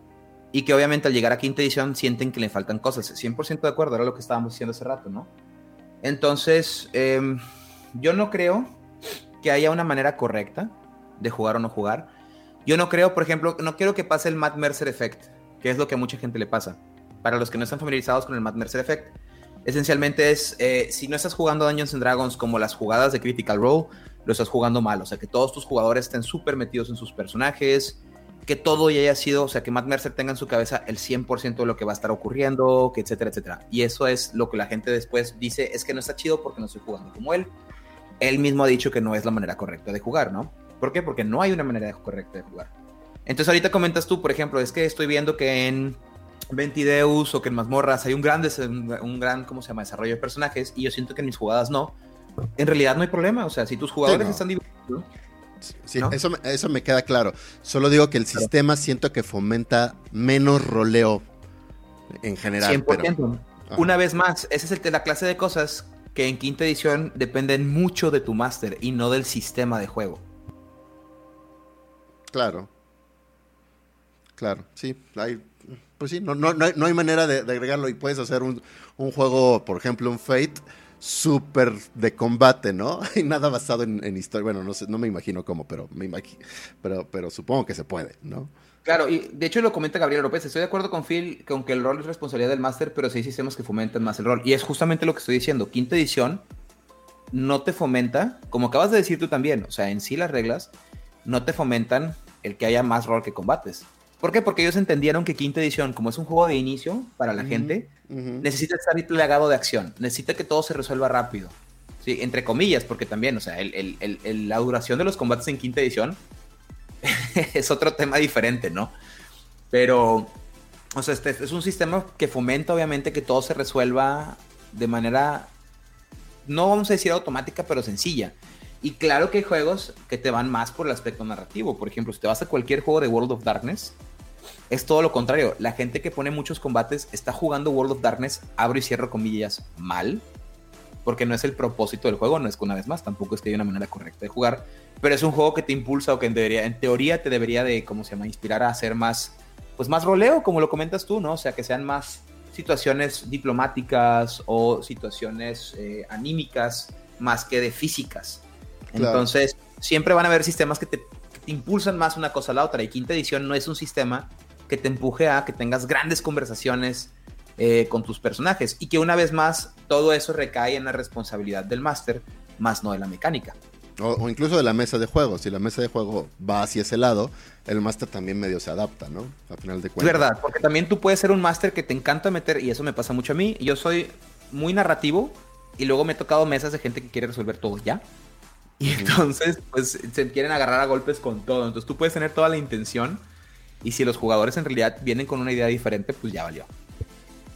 B: y que obviamente al llegar a quinta edición sienten que le faltan cosas. 100% de acuerdo, era lo que estábamos diciendo hace rato, ¿no? Entonces, em, yo no creo que haya una manera correcta de jugar o no jugar. Yo no creo, por ejemplo, no quiero que pase el Matt Mercer Effect, que es lo que a mucha gente le pasa. Para los que no están familiarizados con el Matt Mercer Effect, esencialmente es, eh, si no estás jugando Dungeons and Dragons como las jugadas de Critical Role, lo estás jugando mal. O sea, que todos tus jugadores estén súper metidos en sus personajes, que todo ya haya sido, o sea, que Matt Mercer tenga en su cabeza el 100% de lo que va a estar ocurriendo, que etcétera, etcétera. Y eso es lo que la gente después dice, es que no está chido porque no estoy jugando como él. Él mismo ha dicho que no es la manera correcta de jugar, ¿no? ¿Por qué? Porque no hay una manera correcta de jugar. Entonces ahorita comentas tú, por ejemplo, es que estoy viendo que en Ventideus o que en Mazmorras hay un gran, un gran ¿cómo se llama? desarrollo de personajes y yo siento que en mis jugadas no. En realidad no hay problema, o sea, si tus jugadores están divirtiendo
A: Sí, eso, eso me queda claro. Solo digo que el sistema siento que fomenta menos roleo en general. 100%.
B: Una vez más, esa es el, la clase de cosas que en quinta edición dependen mucho de tu máster y no del sistema de juego.
A: Claro. Claro, sí. Hay, pues sí, no, no, no, hay, manera de, agregarlo y puedes hacer un, un juego, por ejemplo, un Fate súper de combate, ¿no? Y nada basado en, historia. Bueno, no sé, no me imagino cómo, pero me imagino, pero, pero supongo que se puede, ¿no?
B: Claro, y de hecho lo comenta Gabriel López, estoy de acuerdo con Phil con que el rol es responsabilidad del máster, pero sí hay sistemas que fomentan más el rol. Y es justamente lo que estoy diciendo. Quinta edición no te fomenta, como acabas de decir tú también, o sea, en sí las reglas no te fomentan el que haya más rol que combates. ¿Por qué? Porque ellos entendieron que quinta edición, como es un juego de inicio para la gente, necesita estar plagado de acción, necesita que todo se resuelva rápido. Sí, entre comillas, porque también, o sea, la duración de los combates en quinta edición es otro tema diferente, ¿no? Pero, o sea, este es un sistema que fomenta, obviamente, que todo se resuelva de manera, no vamos a decir automática, pero sencilla. Y claro que hay juegos que te van más por el aspecto narrativo. Por ejemplo, si te vas a cualquier juego de World of Darkness, es todo lo contrario. La gente que pone muchos combates está jugando World of Darkness, abro y cierro comillas, mal. Porque no es el propósito del juego, no es que una vez más, tampoco es que haya una manera correcta de jugar. Pero es un juego que te impulsa o que en teoría, en teoría te debería de, ¿cómo se llama?, inspirar a hacer más, pues más roleo, como lo comentas tú, ¿no? O sea, que sean más situaciones diplomáticas o situaciones eh, anímicas más que de físicas. Entonces, siempre van a haber sistemas que te, que te impulsan más una cosa a la otra. Y quinta edición no es un sistema que te empuje a que tengas grandes conversaciones eh, con tus personajes y que una vez más todo eso recae en la responsabilidad del máster, más no de la mecánica.
A: O, incluso de la mesa de juego. Si la mesa de juego va hacia ese lado, el máster también medio se adapta, ¿no? A final de cuentas.
B: Es verdad, porque también tú puedes ser un máster que te encanta meter, y eso me pasa mucho a mí. Yo soy muy narrativo y luego me he tocado mesas de gente que quiere resolver todo ya. Y entonces, pues se quieren agarrar a golpes con todo. Entonces tú puedes tener toda la intención y si los jugadores en realidad vienen con una idea diferente, pues ya valió.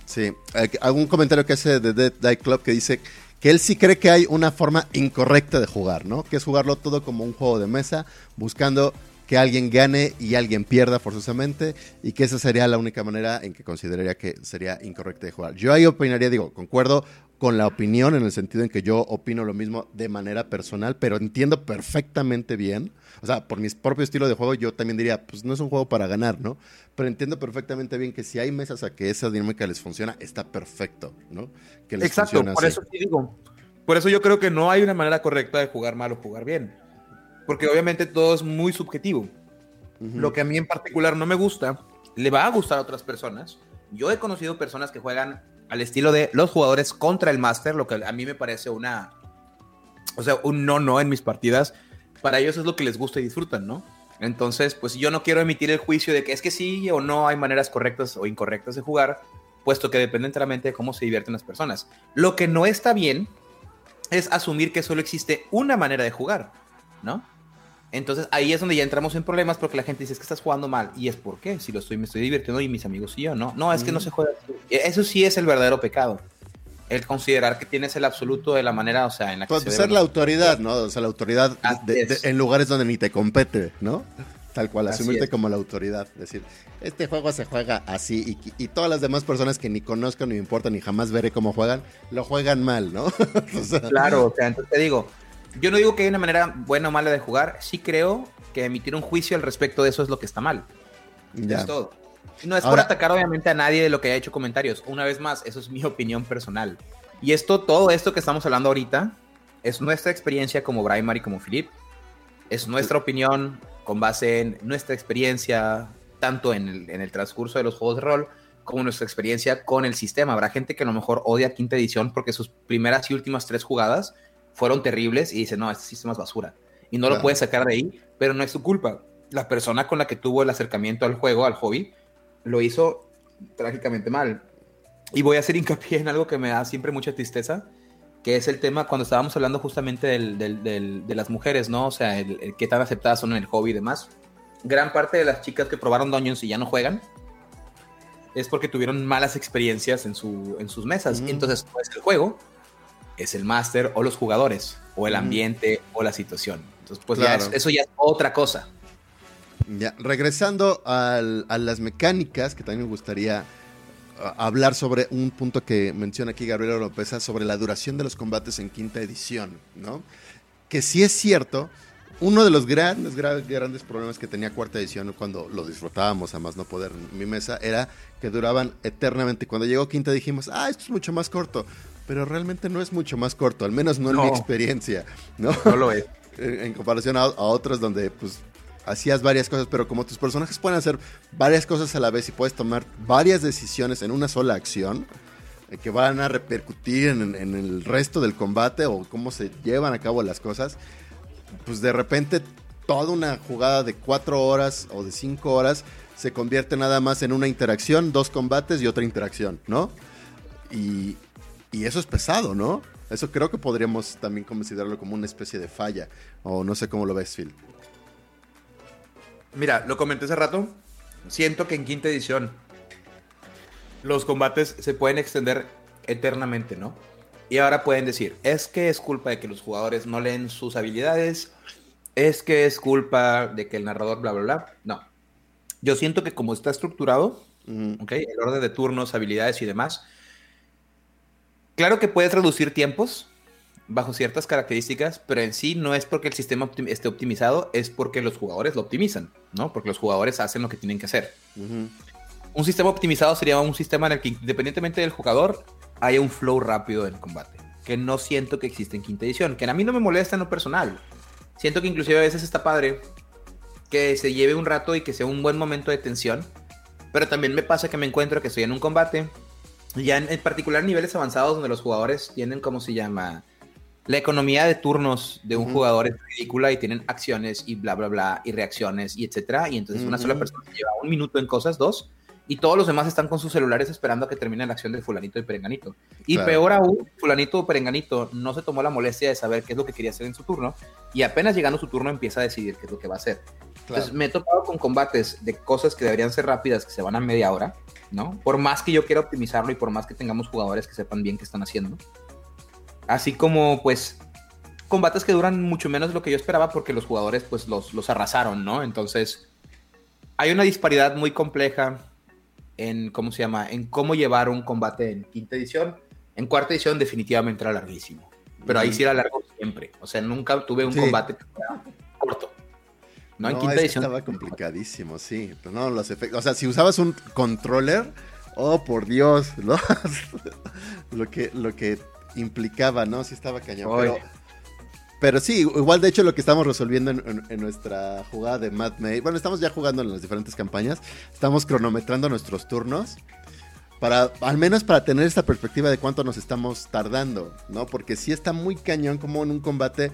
A: Sí, algún comentario que hace de Dead Die Club que dice que él sí cree que hay una forma incorrecta de jugar, ¿no? Que es jugarlo todo como un juego de mesa, buscando que alguien gane y alguien pierda forzosamente, y que esa sería la única manera en que consideraría que sería incorrecta de jugar. Yo ahí opinaría, digo, concuerdo con la opinión en el sentido en que yo opino lo mismo de manera personal, pero entiendo perfectamente bien o sea, por mi propio estilo de juego, yo también diría, pues no es un juego para ganar, ¿no? Pero entiendo perfectamente bien que si hay mesas a que esa dinámica les funciona, está perfecto, ¿no?
B: Que les Exacto, por eso digo. Por eso yo creo que no hay una manera correcta de jugar mal o jugar bien. Porque obviamente todo es muy subjetivo. Lo que a mí en particular no me gusta, le va a gustar a otras personas. Yo he conocido personas que juegan al estilo de los jugadores contra el máster, lo que a mí me parece una, o sea, un no no en mis partidas para ellos es lo que les gusta y disfrutan, ¿no? Entonces, pues yo no quiero emitir el juicio de que es que sí o no hay maneras correctas o incorrectas de jugar, puesto que depende enteramente de cómo se divierten las personas. Lo que no está bien es asumir que solo existe una manera de jugar, ¿no? Entonces ahí es donde ya entramos en problemas porque la gente dice es que estás jugando mal. ¿Y es por qué? Si lo estoy, me estoy divirtiendo y mis amigos y yo, ¿no? No, es que no se juega. Eso sí es el verdadero pecado el considerar que tienes el absoluto de la manera, o sea, en la que
A: pues, ser la autoridad, ¿no? O sea, la autoridad en lugares donde ni te compete, ¿no? Tal cual, asumirte como la autoridad. Decir, este juego se juega así y, todas las demás personas que ni conozco, ni me importan, ni jamás veré cómo juegan, lo juegan mal, ¿no?
B: claro, o sea, entonces te digo, yo no digo que hay una manera buena o mala de jugar, sí creo que emitir un juicio al respecto de eso es lo que está mal. Ya. Es todo. No es por atacar obviamente a nadie de lo que haya hecho comentarios. Una vez más, eso es mi opinión personal. Y esto, todo esto que estamos hablando ahorita, es nuestra experiencia como Braimar y como Philip. Es nuestra opinión con base en nuestra experiencia, tanto en el, en el transcurso de los juegos de rol, como nuestra experiencia con el sistema. Habrá gente que a lo mejor odia quinta edición porque sus primeras y últimas tres jugadas fueron terribles y dice, no, este sistema es basura. Y no lo puede sacar de ahí, pero no es su culpa. La persona con la que tuvo el acercamiento al juego, al hobby, lo hizo trágicamente mal. Y voy a hacer hincapié en algo que me da siempre mucha tristeza, que es el tema cuando estábamos hablando justamente de las mujeres, ¿no? O sea, el, qué tan aceptadas son en el hobby y demás. Gran parte de las chicas que probaron Dungeons y ya no juegan, es porque tuvieron malas experiencias en, su, en sus mesas. Entonces, pues el juego es el máster o los jugadores, o el ambiente o la situación. Entonces, pues eso ya es otra cosa.
A: Ya, regresando a las mecánicas, que también me gustaría hablar sobre un punto que menciona aquí Gabriela López, sobre la duración de los combates en quinta edición, ¿no? Que sí es cierto, uno de los grandes, grandes problemas que tenía cuarta edición cuando lo disfrutábamos a más no poder en mi mesa era que duraban eternamente. Cuando llegó quinta dijimos, ah, esto es mucho más corto. Pero realmente no es mucho más corto, al menos no, en mi experiencia, ¿no?
B: No lo es.
A: en, comparación a, a otros donde pues hacías varias cosas, pero como tus personajes pueden hacer varias cosas a la vez y puedes tomar varias decisiones en una sola acción eh, que van a repercutir en, el resto del combate o cómo se llevan a cabo las cosas, pues de repente toda una jugada de cuatro horas o de cinco horas se convierte nada más en una interacción, dos combates y otra interacción, ¿no? Y, y eso es pesado, ¿no? Eso creo que podríamos también considerarlo como una especie de falla. O no sé cómo lo ves, Phil.
B: Mira, lo comenté hace rato. Siento que en quinta edición los combates se pueden extender eternamente, ¿no? Y ahora pueden decir, es que es culpa de que los jugadores no leen sus habilidades, es que es culpa de que el narrador bla, bla, bla. No. Yo siento que como está estructurado, el orden de turnos, habilidades y demás, claro que puedes reducir tiempos, bajo ciertas características, pero en sí no es porque el sistema esté optimizado, es porque los jugadores lo optimizan, ¿no? Porque los jugadores hacen lo que tienen que hacer. Un sistema optimizado sería un sistema en el que independientemente del jugador haya un flow rápido en combate, que no siento que existe en quinta edición, que a mí no me molesta en lo personal. Siento que inclusive a veces está padre que se lleve un rato y que sea un buen momento de tensión, pero también me pasa que me encuentro que estoy en un combate, ya en, en particular niveles avanzados donde los jugadores tienen, ¿cómo se llama? la economía de turnos de un jugador es ridícula y tienen acciones y bla, bla, bla, y reacciones y etcétera. Y entonces una sola persona lleva un minuto en cosas, dos, y todos los demás están con sus celulares esperando a que termine la acción de fulanito y perenganito. Y peor aún, fulanito o perenganito no se tomó la molestia de saber qué es lo que quería hacer en su turno y apenas llegando su turno empieza a decidir qué es lo que va a hacer. Entonces me he topado con combates de cosas que deberían ser rápidas que se van a media hora, ¿no? Por más que yo quiera optimizarlo y por más que tengamos jugadores que sepan bien qué están haciendo Así como, pues, combates que duran mucho menos de lo que yo esperaba porque los jugadores, pues, los, los arrasaron, ¿no? Entonces, hay una disparidad muy compleja en, ¿cómo se llama? En cómo llevar un combate en quinta edición. En cuarta edición definitivamente era larguísimo. Pero ahí sí era largo siempre. O sea, nunca tuve un combate corto.
A: No, en quinta edición. Estaba complicadísimo, sí. No, los efectos. O sea, si usabas un controller, oh por Dios, ¿no? lo que, lo que implicaba, ¿no? Sí estaba cañón. Pero, sí, igual de hecho lo que estamos resolviendo en, nuestra jugada de Mad May, bueno, estamos ya jugando en las diferentes campañas, estamos cronometrando nuestros turnos para al menos para tener esta perspectiva de cuánto nos estamos tardando, ¿no? Porque sí está muy cañón como en un combate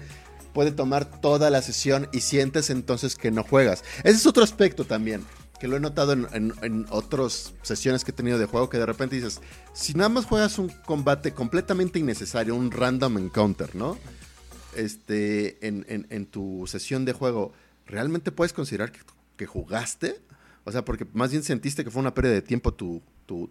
A: puede tomar toda la sesión y sientes entonces que no juegas. Ese es otro aspecto también que lo he notado en, otras sesiones que he tenido de juego, que de repente dices, si nada más juegas un combate completamente innecesario, un random encounter, ¿no? Este, en, tu sesión de juego, ¿realmente puedes considerar que, jugaste? O sea, porque más bien sentiste que fue una pérdida de tiempo tu, tu,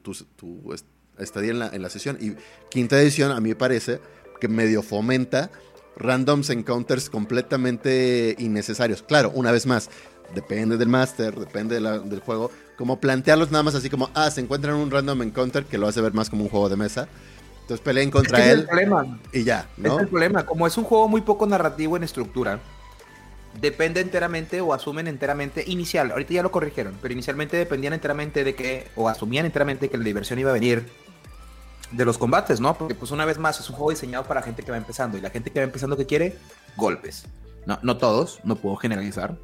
A: estadía en la, en la sesión. Y quinta edición, a mí me parece que medio fomenta randoms encounters completamente innecesarios. Claro, una vez más, depende del máster, depende del juego, como plantearlos nada más así como, ah, se encuentran en un random encounter que lo hace ver más como un juego de mesa. Entonces peleen contra él. el problema. Y ya, ¿no?
B: Es el problema. Como es un juego muy poco narrativo en estructura, depende enteramente o asumen enteramente inicial. Ahorita ya lo corrigieron, pero inicialmente dependían enteramente de que, o asumían enteramente que la diversión iba a venir de los combates, ¿no? Porque pues una vez más es un juego diseñado para gente que va empezando y la gente que va empezando que quiere golpes. No, no todos, no puedo generalizar,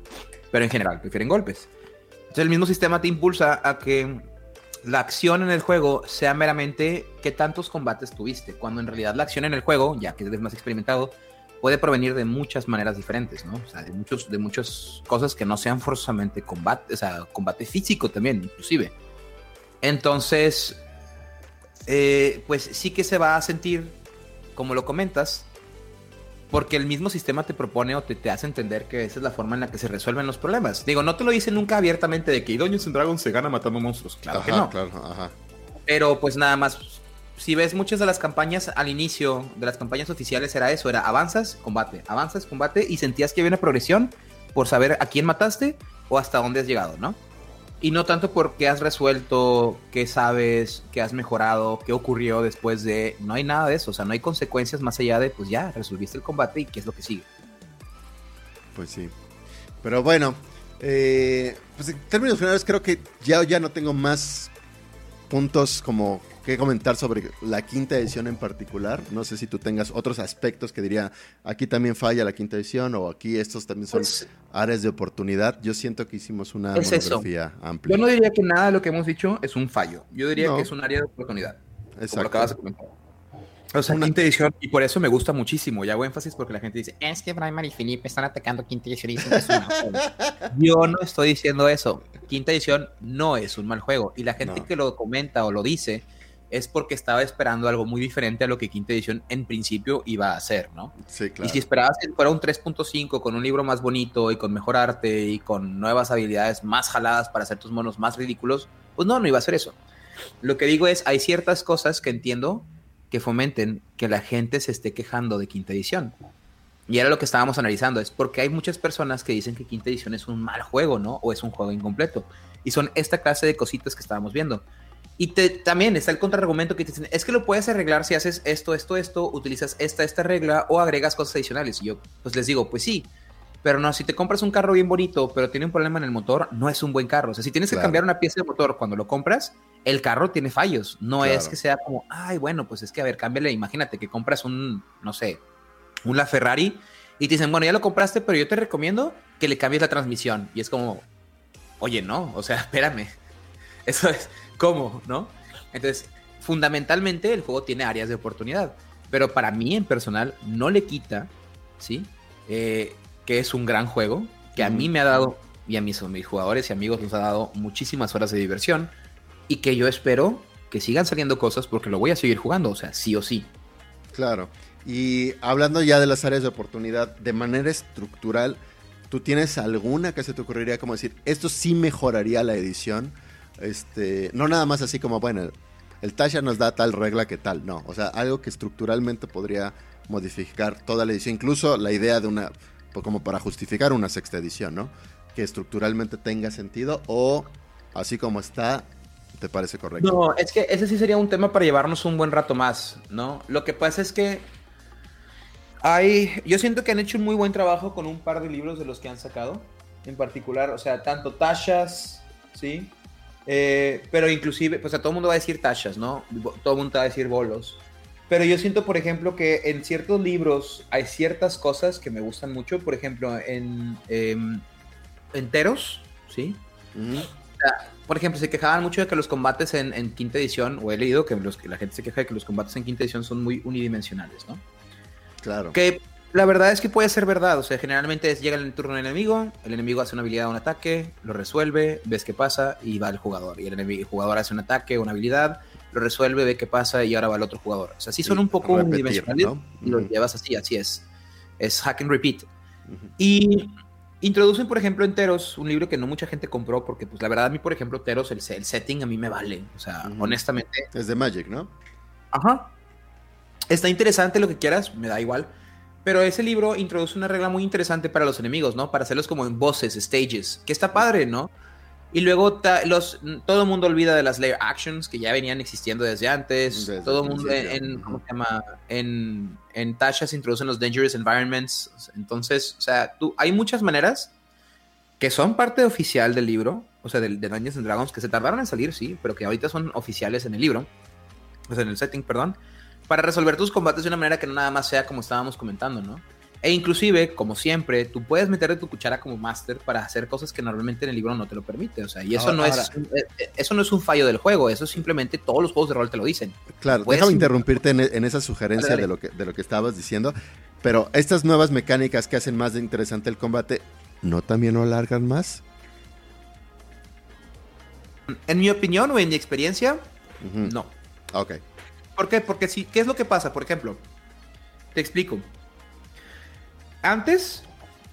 B: pero en general prefieren golpes. Entonces el mismo sistema te impulsa a que la acción en el juego sea meramente qué tantos combates tuviste, cuando en realidad la acción en el juego, ya que eres más experimentado, puede provenir de muchas maneras diferentes, ¿no? O sea, de, muchos, de muchas cosas que no sean forzosamente combate, o sea, combate físico también, inclusive. Entonces, eh, pues sí que se va a sentir, como lo comentas, porque el mismo sistema te propone o te, te, hace entender que esa es la forma en la que se resuelven los problemas. Digo, no te lo dice nunca abiertamente de que Dungeons and Dragons se gana matando monstruos. Claro que no. Claro, ajá. Pero pues nada más, si ves muchas de las campañas al inicio de las campañas oficiales era eso, era avanzas, combate, avanzas, combate y sentías que había una progresión por saber a quién mataste o hasta dónde has llegado, ¿no? Y no tanto porque has resuelto, qué sabes, qué has mejorado, qué ocurrió después de... No hay nada de eso, o sea, no hay consecuencias más allá de, pues ya, resolviste el combate y qué es lo que sigue.
A: Pues sí. Pero bueno, eh, pues en términos generales creo que ya, ya no tengo más puntos como que comentar sobre la quinta edición en particular. No sé si tú tengas otros aspectos que diría, aquí también falla la quinta edición o aquí estos también son pues áreas de oportunidad. Yo siento que hicimos una monografía amplia.
B: Yo no diría que nada de lo que hemos dicho es un fallo. Yo diría que es un área de oportunidad. Exacto. Como lo acabas de comentar. O sea, quinta edición, y por eso me gusta muchísimo. Y hago énfasis porque la gente dice, es que Brian y Felipe están atacando quinta edición y dicen que es un mal juego. Yo no estoy diciendo eso. Quinta edición no es un mal juego. Y la gente que lo comenta o lo dice es porque estaba esperando algo muy diferente a lo que quinta edición en principio iba a hacer, ¿no?
A: Sí, claro.
B: Y si esperabas que fuera un 3.5 con un libro más bonito y con mejor arte y con nuevas habilidades más jaladas para hacer tus monos más ridículos, pues no, no iba a ser eso. Lo que digo es, hay ciertas cosas que entiendo que fomenten que la gente se esté quejando de quinta edición. Y era lo que estábamos analizando, es porque hay muchas personas que dicen que quinta edición es un mal juego, ¿no? O es un juego incompleto. Y son esta clase de cositas que estábamos viendo. Y también está el contraargumento que dicen, es que lo puedes arreglar si haces esto, esto, esto, utilizas esta, esta regla o agregas cosas adicionales. Y yo pues les digo, pues sí, pero no, si te compras un carro bien bonito, pero tiene un problema en el motor, no es un buen carro. O sea, si tienes que cambiar una pieza de motor cuando lo compras, el carro tiene fallos. No es que sea como, ay, bueno, pues es que a ver, cámbiale. Imagínate que compras un, no sé, un La Ferrari y te dicen, bueno, ya lo compraste, pero yo te recomiendo que le cambies la transmisión. Y es como, oye, no, o sea, espérame. Eso es, ¿Cómo? ¿No? Entonces, fundamentalmente el juego tiene áreas de oportunidad, pero para mí en personal no le quita, ¿sí? Eh, que es un gran juego, que a mí me ha dado, y a mis, mis jugadores y amigos les ha dado muchísimas horas de diversión, y que yo espero que sigan saliendo cosas porque lo voy a seguir jugando, o sea, sí o sí.
A: Claro. Y hablando ya de las áreas de oportunidad, de manera estructural, ¿tú tienes alguna que se te ocurriría como decir, esto sí mejoraría la edición? Este, no nada más así como, bueno, el Tasha nos da tal regla que tal, no. O sea, algo que estructuralmente podría modificar toda la edición. Incluso la idea de una, como para justificar una sexta edición, ¿no? Que estructuralmente tenga sentido o así como está, ¿te parece correcto?
B: No, es que ese sí sería un tema para llevarnos un buen rato más, ¿no? Lo que pasa es que hay, yo siento que han hecho un muy buen trabajo con un par de libros de los que han sacado, en particular, o sea, tanto Tashas, ¿sí? Eh, pero inclusive, pues a todo el mundo va a decir tachas, ¿no? Todo el mundo va a decir bolos. Pero yo siento, por ejemplo, que en ciertos libros hay ciertas cosas que me gustan mucho. Por ejemplo, en em, enteros, ¿sí? por ejemplo, se quejaban mucho de que los combates en, quinta edición, o he leído que, los, que la gente se queja de que los combates en quinta edición son muy unidimensionales, ¿no?
A: Claro.
B: Que la verdad es que puede ser verdad. O sea, generalmente es, llega el turno del enemigo, el enemigo hace una habilidad o un ataque, lo resuelve, ves qué pasa y va el jugador. Y el, enemigo, el jugador hace un ataque o una habilidad, lo resuelve, ve qué pasa y ahora va el otro jugador. O sea, sí son un poco unidimensionales y los llevas así, así es. Es hack and repeat. Y introducen, por ejemplo, en Teros, un libro que no mucha gente compró porque, pues, la verdad, a mí, por ejemplo, Teros, el, el setting a mí me vale. O sea, honestamente.
A: Es de Magic, ¿no?
B: Ajá. Está interesante lo que quieras, me da igual pero ese libro introduce una regla muy interesante para los enemigos, ¿no? Para hacerlos como en bosses, stages, que está padre, ¿no? Y luego los, todo el mundo olvida de las layer actions que ya venían existiendo desde antes. todo el mundo en, ¿cómo se llama? En, en Tasha se introducen los dangerous environments. Entonces, o sea, tú, hay muchas maneras que son parte oficial del libro, o sea, de, de Dungeons and Dragons, que se tardaron en salir, sí, pero que ahorita son oficiales en el libro, o sea, en el setting, perdón, para resolver tus combates de una manera que no nada más sea como estábamos comentando, ¿no? E inclusive, como siempre, tú puedes meterle tu cuchara como master para hacer cosas que normalmente en el libro no te lo permite. O sea, y eso no es eh, eh, eso no es un fallo del juego, eso simplemente todos los juegos de rol te lo dicen.
A: Claro, déjame interrumpirte en, esa sugerencia de lo que de lo que estabas diciendo, pero estas nuevas mecánicas que hacen más de interesante el combate, ¿no también lo alargan más?
B: En mi opinión o en mi experiencia, no.
A: Ok.
B: ¿Por qué? Porque si, ¿qué es lo que pasa? Por ejemplo, te explico. Antes,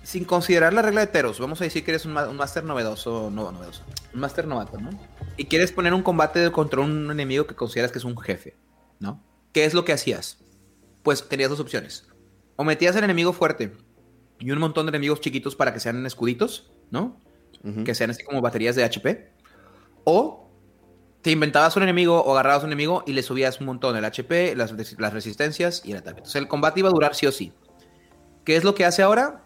B: sin considerar la regla de Teros, vamos a decir que eres un, máster novedoso, no, novedoso, un máster novato, ¿no? Y quieres poner un combate contra un enemigo que consideras que es un jefe, ¿no? ¿Qué es lo que hacías? Pues tenías dos opciones. O metías al enemigo fuerte y un montón de enemigos chiquitos para que sean escuditos, ¿no? Que sean así como baterías de HP. O te inventabas un enemigo o agarrabas un enemigo y le subías un montón el HP, las, las resistencias y el ataque. Entonces el combate iba a durar sí o sí. ¿Qué es lo que hace ahora?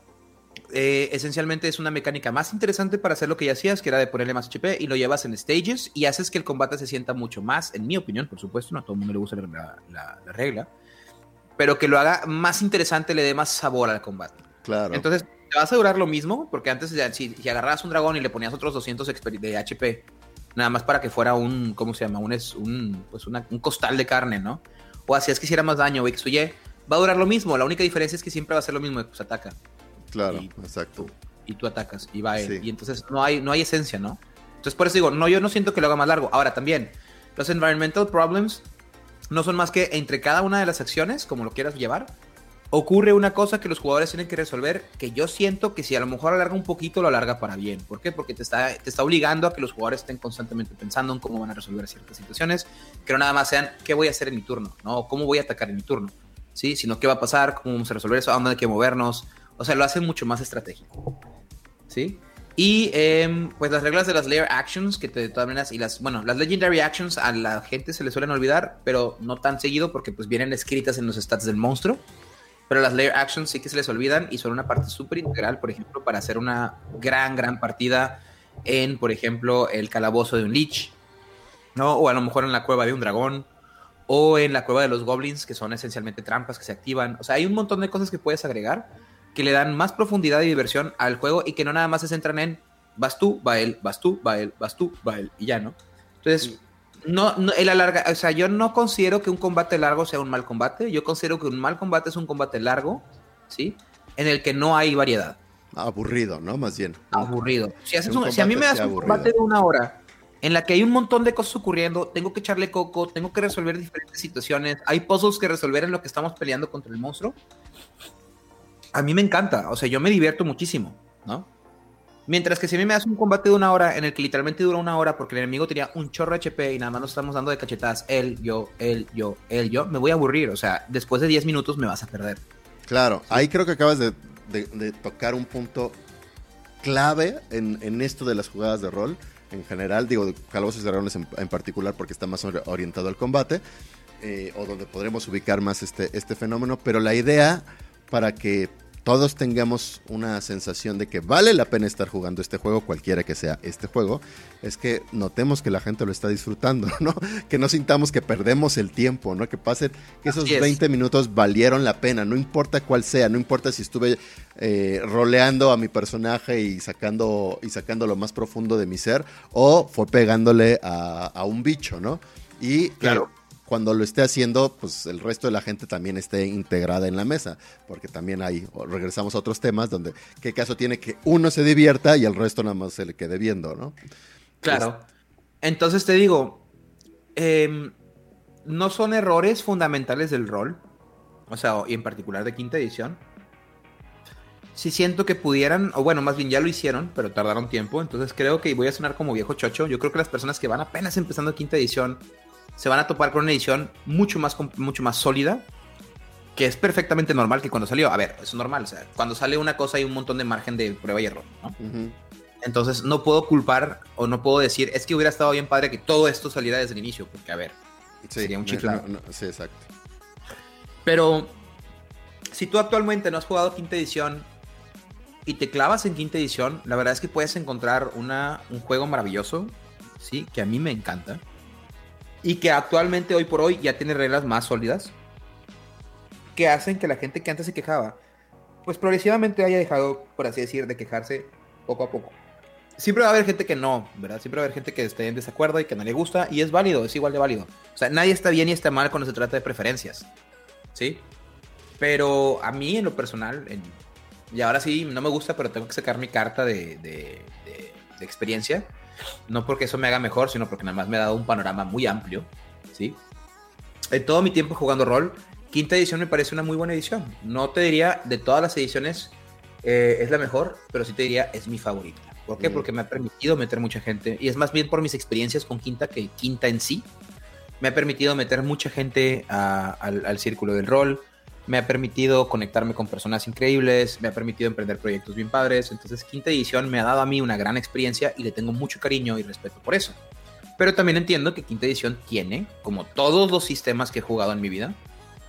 B: Eh, esencialmente es una mecánica más interesante para hacer lo que ya hacías, que era de ponerle más HP, y lo llevas en stages y haces que el combate se sienta mucho más, en mi opinión, por supuesto, no a todo el mundo le gusta la, regla, pero que lo haga más interesante, le dé más sabor al combate.
A: Claro.
B: Entonces, te vas a durar lo mismo, porque antes, si, si agarrabas un dragón y le ponías otros 200 de HP, nada más para que fuera un, ¿cómo se llama? Un, un, pues un costal de carne, ¿no? O hacías que hiciera más daño, X o va a durar lo mismo. La única diferencia es que siempre va a ser lo mismo, pues ataca.
A: Claro, exacto.
B: y tú atacas y va él. Y entonces no hay, no hay esencia, ¿no? Entonces por eso digo, no, yo no siento que lo haga más largo. Ahora también, los environmental problems no son más que entre cada una de las acciones, como lo quieras llevar, ocurre una cosa que los jugadores tienen que resolver, que yo siento que si a lo mejor alarga un poquito, lo alarga para bien. ¿Por qué? Porque te está, te está obligando a que los jugadores estén constantemente pensando en cómo van a resolver ciertas situaciones, que no nada más sean qué voy a hacer en mi turno, ¿no? ¿Cómo voy a atacar en mi turno? ¿Sí? Sino qué va a pasar, cómo vamos a resolver eso, a dónde hay que movernos. O sea, lo hace mucho más estratégico, ¿sí? Y em, pues las reglas de las layer actions, que de todas maneras, y las, bueno, las legendary actions a la gente se le suelen olvidar, pero no tan seguido porque pues vienen escritas en los stats del monstruo. Pero las layer actions sí que se les olvidan y son una parte súper integral, por ejemplo, para hacer una gran, gran partida en, por ejemplo, el calabozo de un lich, ¿no? O a lo mejor en la cueva de un dragón, o en la cueva de los goblins, que son esencialmente trampas que se activan. O sea, hay un montón de cosas que puedes agregar que le dan más profundidad y diversión al juego y que no nada más se centran en vas tú, va él, vas tú, va él, vas tú, va él y ya, ¿no? Entonces, no, no el alarga, o sea, yo no considero que un combate largo sea un mal combate, yo considero que un mal combate es un combate largo, ¿sí? En el que no hay variedad.
A: Aburrido, ¿no? Más bien.
B: Aburrido. Si, si a mí me das un combate de una hora en la que hay un montón de cosas ocurriendo, tengo que echarle coco, tengo que resolver diferentes situaciones, hay puzzles que resolver en lo que estamos peleando contra el monstruo. A mí me encanta, o sea, yo me divierto muchísimo, ¿no? Mientras que si a mí me das un combate de una hora en el que literalmente dura una hora porque el enemigo tenía un chorro HP y nada más nos estamos dando de cachetadas, él, yo, él, yo, él, yo, me voy a aburrir, o sea, después de 10 minutos me vas a perder.
A: Claro, ahí creo que acabas de, tocar un punto clave en, en esto de las jugadas de rol en general, digo, Calabozos y Dragones en, en, particular porque está más orientado al combate, eh, o donde podremos ubicar más este, este fenómeno, pero la idea para que todos tengamos una sensación de que vale la pena estar jugando este juego, cualquiera que sea este juego, es que notemos que la gente lo está disfrutando, ¿no? Que no sintamos que perdemos el tiempo, ¿no? Que pasen, que esos 20 minutos valieron la pena, no importa cuál sea, no importa si estuve eh, roleando a mi personaje y sacando, y sacando lo más profundo de mi ser, o fue pegándole a, un bicho, ¿no? Y claro cuando lo esté haciendo, pues el resto de la gente también esté integrada en la mesa, porque también hay, regresamos a otros temas donde qué caso tiene que uno se divierta y el resto nada más se le quede viendo, ¿no?
B: Claro. Entonces te digo, em, no son errores fundamentales del rol, o sea, y en particular de quinta edición. Si siento que pudieran, o bueno, más bien ya lo hicieron, pero tardaron tiempo, entonces creo que voy a sonar como viejo chocho. Yo creo que las personas que van apenas empezando quinta edición se van a topar con una edición mucho más, mucho más sólida, que es perfectamente normal que cuando salió, a ver, es normal, o sea, cuando sale una cosa hay un montón de margen de prueba y error, ¿no? Entonces no puedo culpar o no puedo decir, es que hubiera estado bien padre que todo esto saliera desde el inicio, porque a ver, sería un chiflado.
A: sí, exacto.
B: Pero si tú actualmente no has jugado quinta edición y te clavas en quinta edición, la verdad es que puedes encontrar una, un juego maravilloso, sí, que a mí me encanta y que actualmente, hoy por hoy, ya tiene reglas más sólidas que hacen que la gente que antes se quejaba, pues progresivamente haya dejado, por así decir, de quejarse poco a poco. Siempre va a haber gente que no, ¿verdad? Siempre va a haber gente que esté en desacuerdo y que no le gusta, y es válido, es igual de válido. O sea, nadie está bien y está mal cuando se trata de preferencias, ¿sí? Pero a mí, en lo personal, y ahora sí, no me gusta, pero tengo que sacar mi carta de experiencia no porque eso me haga mejor, sino porque nada más me ha dado un panorama muy amplio, ¿sí? En todo mi tiempo jugando rol, quinta edición me parece una muy buena edición. No te diría de todas las ediciones eh, es la mejor, pero sí te diría es mi favorita. ¿Por qué? Mm. Porque me ha permitido meter mucha gente, y es más bien por mis experiencias con quinta que quinta en sí. Me ha permitido meter mucha gente al, al círculo del rol, me ha permitido conectarme con personas increíbles, me ha permitido emprender proyectos bien padres. Entonces, quinta edición me ha dado a mí una gran experiencia y le tengo mucho cariño y respeto por eso. Pero también entiendo que quinta edición tiene, como todos los sistemas que he jugado en mi vida,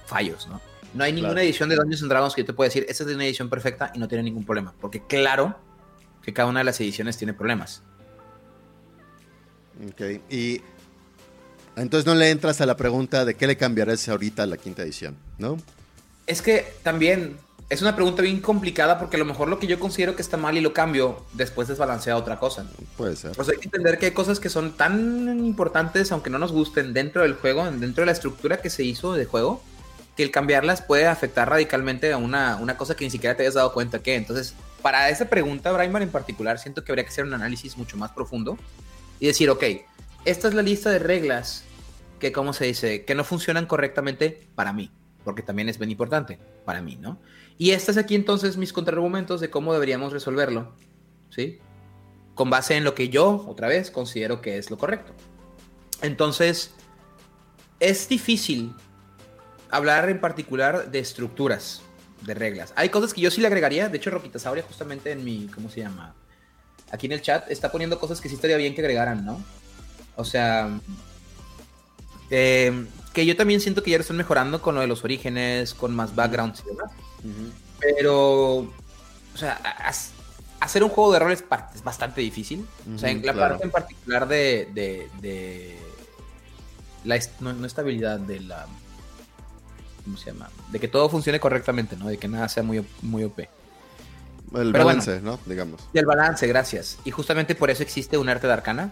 B: fallos, ¿no? No hay ninguna edición de Dungeons and Dragons que yo te pueda decir, esta es una edición perfecta y no tiene ningún problema. Porque claro que cada una de las ediciones tiene problemas.
A: Ok, y entonces no le entras a la pregunta de qué le cambiarás ahorita a la quinta edición, ¿no?
B: Es que también es una pregunta bien complicada porque a lo mejor lo que yo considero que está mal y lo cambio, después desbalancea otra cosa.
A: Puede ser.
B: Pues hay que entender que hay cosas que son tan importantes, aunque no nos gusten, dentro del juego, dentro de la estructura que se hizo de juego, que el cambiarlas puede afectar radicalmente a una, una cosa que ni siquiera te hayas dado cuenta que. Entonces, para esa pregunta, Braimar en particular, siento que habría que hacer un análisis mucho más profundo y decir, ok, esta es la lista de reglas que, ¿cómo se dice?, que no funcionan correctamente para mí porque también es bien importante para mí, ¿no? Y estas aquí entonces mis contraargumentos de cómo deberíamos resolverlo, ¿sí? Con base en lo que yo, otra vez, considero que es lo correcto. Entonces, es difícil hablar en particular de estructuras, de reglas. Hay cosas que yo sí le agregaría, de hecho Roquita Sauria justamente en mi, ¿cómo se llama? Aquí en el chat está poniendo cosas que sí estaría bien que agregaran, ¿no? O sea, eh, que yo también siento que ya lo están mejorando con lo de los orígenes, con más backgrounds y demás. Pero, o sea, hacer un juego de rol es, bastante difícil. o sea, en la parte en particular de, de, la no, estabilidad de la ¿cómo se llama? De que todo funcione correctamente, ¿no? De que nada sea muy, muy OP.
A: El balance, ¿no? Digamos.
B: El balance, gracias. Y justamente por eso existe un arte de arcana,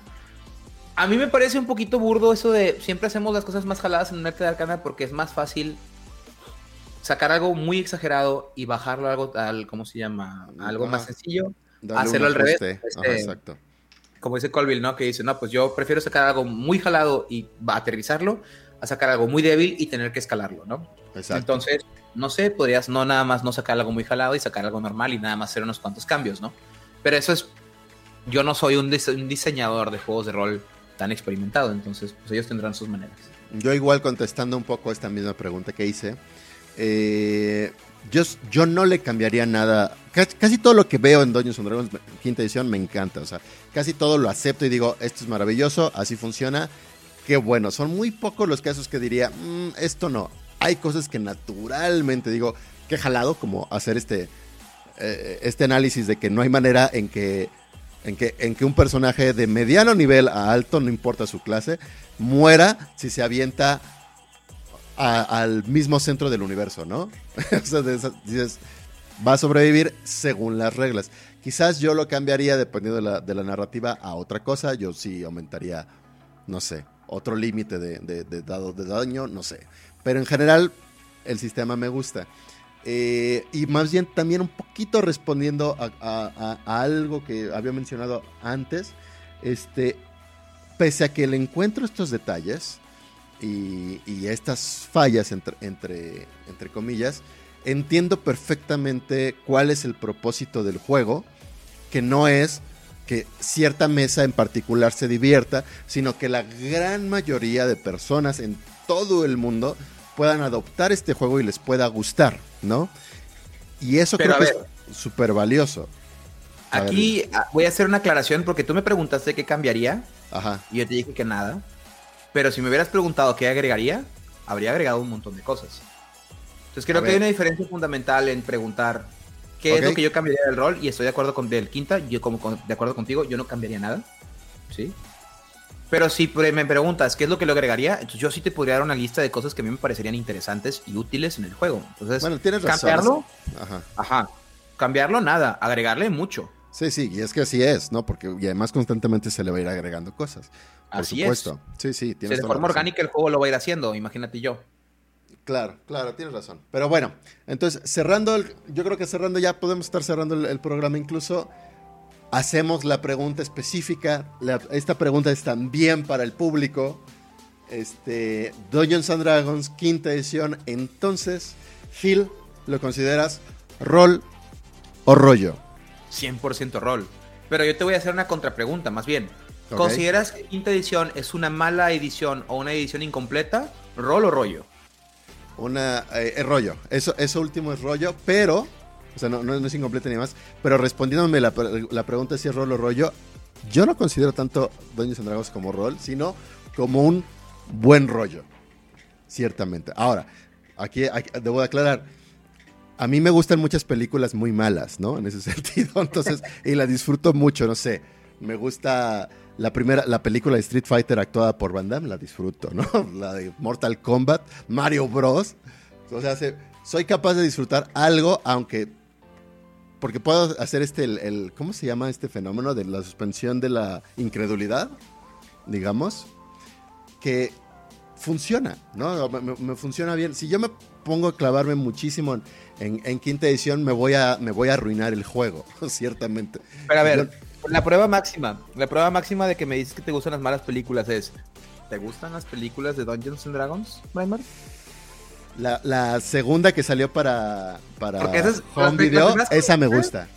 B: a mí me parece un poquito burdo eso de siempre hacemos las cosas más jaladas en un arte de arcana porque es más fácil sacar algo muy exagerado y bajarlo a algo al, ¿cómo se llama? algo más sencillo, hacerlo al revés. Este, exacto. Como dice Colville, ¿no? Que dice, no, pues yo prefiero sacar algo muy jalado y aterrizarlo a sacar algo muy débil y tener que escalarlo, ¿no? Exacto. Entonces, no sé, podrías no nada más no sacar algo muy jalado y sacar algo normal y nada más hacer unos cuantos cambios, ¿no? Pero eso es, yo no soy un diseñador de juegos de rol tan experimentado, entonces pues ellos tendrán sus maneras.
A: Yo igual contestando un poco esta misma pregunta que hice, eh, yo, yo no le cambiaría nada. Casi, todo lo que veo en Dungeons and Dragons quinta edición me encanta. O sea, casi todo lo acepto y digo, esto es maravilloso, así funciona. Qué bueno. Son muy pocos los casos que diría, mm, esto no. Hay cosas que naturalmente digo, qué jalado, como hacer este, eh, este análisis de que no hay manera en que en que, en que un personaje de mediano nivel a alto, no importa su clase, muera si se avienta al mismo centro del universo, ¿no? o sea, dices, va a sobrevivir según las reglas. Quizás yo lo cambiaría dependiendo de la, narrativa a otra cosa. Yo sí aumentaría, no sé, otro límite de, de, de daño, no sé. Pero en general, el sistema me gusta. Eh, y más bien también un poquito respondiendo a, algo que había mencionado antes, este, pese a que le encuentro estos detalles y, estas fallas entre, entre, entre comillas, entiendo perfectamente cuál es el propósito del juego, que no es que cierta mesa en particular se divierta, sino que la gran mayoría de personas en todo el mundo puedan adoptar este juego y les pueda gustar, ¿no? Y eso creo que es súper valioso.
B: Aquí ah, voy a hacer una aclaración porque tú me preguntaste qué cambiaría. Ajá. Y yo te dije que nada. Pero si me hubieras preguntado qué agregaría, habría agregado un montón de cosas. Entonces creo que hay una diferencia fundamental en preguntar qué es lo que yo cambiaría del rol y estoy de acuerdo con del quinta, yo como de acuerdo contigo, yo no cambiaría nada. ¿Sí? Pero si me preguntas qué es lo que le agregaría, entonces yo sí te podría dar una lista de cosas que a mí me parecerían interesantes y útiles en el juego. Entonces,
A: bueno, tienes razón.
B: Cambiarlo, ajá. ajá. Cambiarlo, nada. Agregarle mucho.
A: Sí, sí, y es que así es, ¿no? Porque y además constantemente se le va a ir agregando cosas. Por así supuesto. Sí, sí,
B: tienes de forma orgánica el juego lo va a ir haciendo, imagínate yo.
A: Claro, claro, tienes razón. Pero bueno, entonces cerrando, el, yo creo que cerrando ya podemos estar cerrando el programa incluso hacemos la pregunta específica. esta pregunta es también para el público. Este, Dungeons and Dragons, quinta edición. Entonces, Phil, ¿lo consideras rol o rollo?
B: 100% rol. Pero yo te voy a hacer una contrapregunta, más bien. ¿Consideras que quinta edición es una mala edición o una edición incompleta? ¿Rol o rollo?
A: Una, eh, es rollo. Eso, eso último es rollo, pero o sea, no, no, es incompleta ni más. Pero respondiéndome la, la pregunta si es rol o rollo, yo no considero tanto Dungeons and Dragons como rol, sino como un buen rollo. Ciertamente. Ahora, aquí, debo aclarar. A mí me gustan muchas películas muy malas, ¿no? En ese sentido. Entonces, y la disfruto mucho, no sé. Me gusta la primera, la película de Street Fighter actuada por Van Damme, la disfruto, ¿no? La de Mortal Kombat, Mario Bros. O sea, soy capaz de disfrutar algo, aunque porque puedo hacer este, el, ¿cómo se llama este fenómeno de la suspensión de la incredulidad? Digamos, que funciona, ¿no? Me, funciona bien. Si yo me pongo a clavarme muchísimo en, quinta edición, me voy, a, me voy a arruinar el juego, ciertamente.
B: Pero a ver, la prueba máxima, la prueba máxima de que me dices que te gustan las malas películas es, ¿te gustan las películas de Dungeons and Dragons, Braimar?
A: La, segunda que salió para, para Home Video, esa me gusta.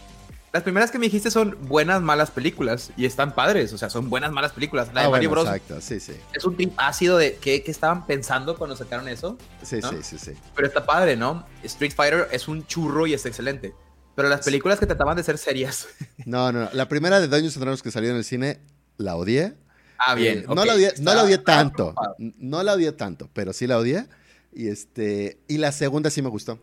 B: Las primeras que me dijiste son buenas, malas películas y están padres, o sea, son buenas, malas películas. La de ah, Mario Bros. Exacto, sí, sí. Es un trip ácido de qué, estaban pensando cuando sacaron eso.
A: Sí, sí, sí, sí.
B: Pero está padre, ¿no? Street Fighter es un churro y es excelente. Pero las películas que trataban de ser serias.
A: No, no, no. La primera de Dungeons and que salió en el cine, la odié.
B: Ah, bien.
A: Eh, no, la odié, no la odié tanto. No la odié tanto, pero sí la odié. Y este. Y la segunda sí me gustó.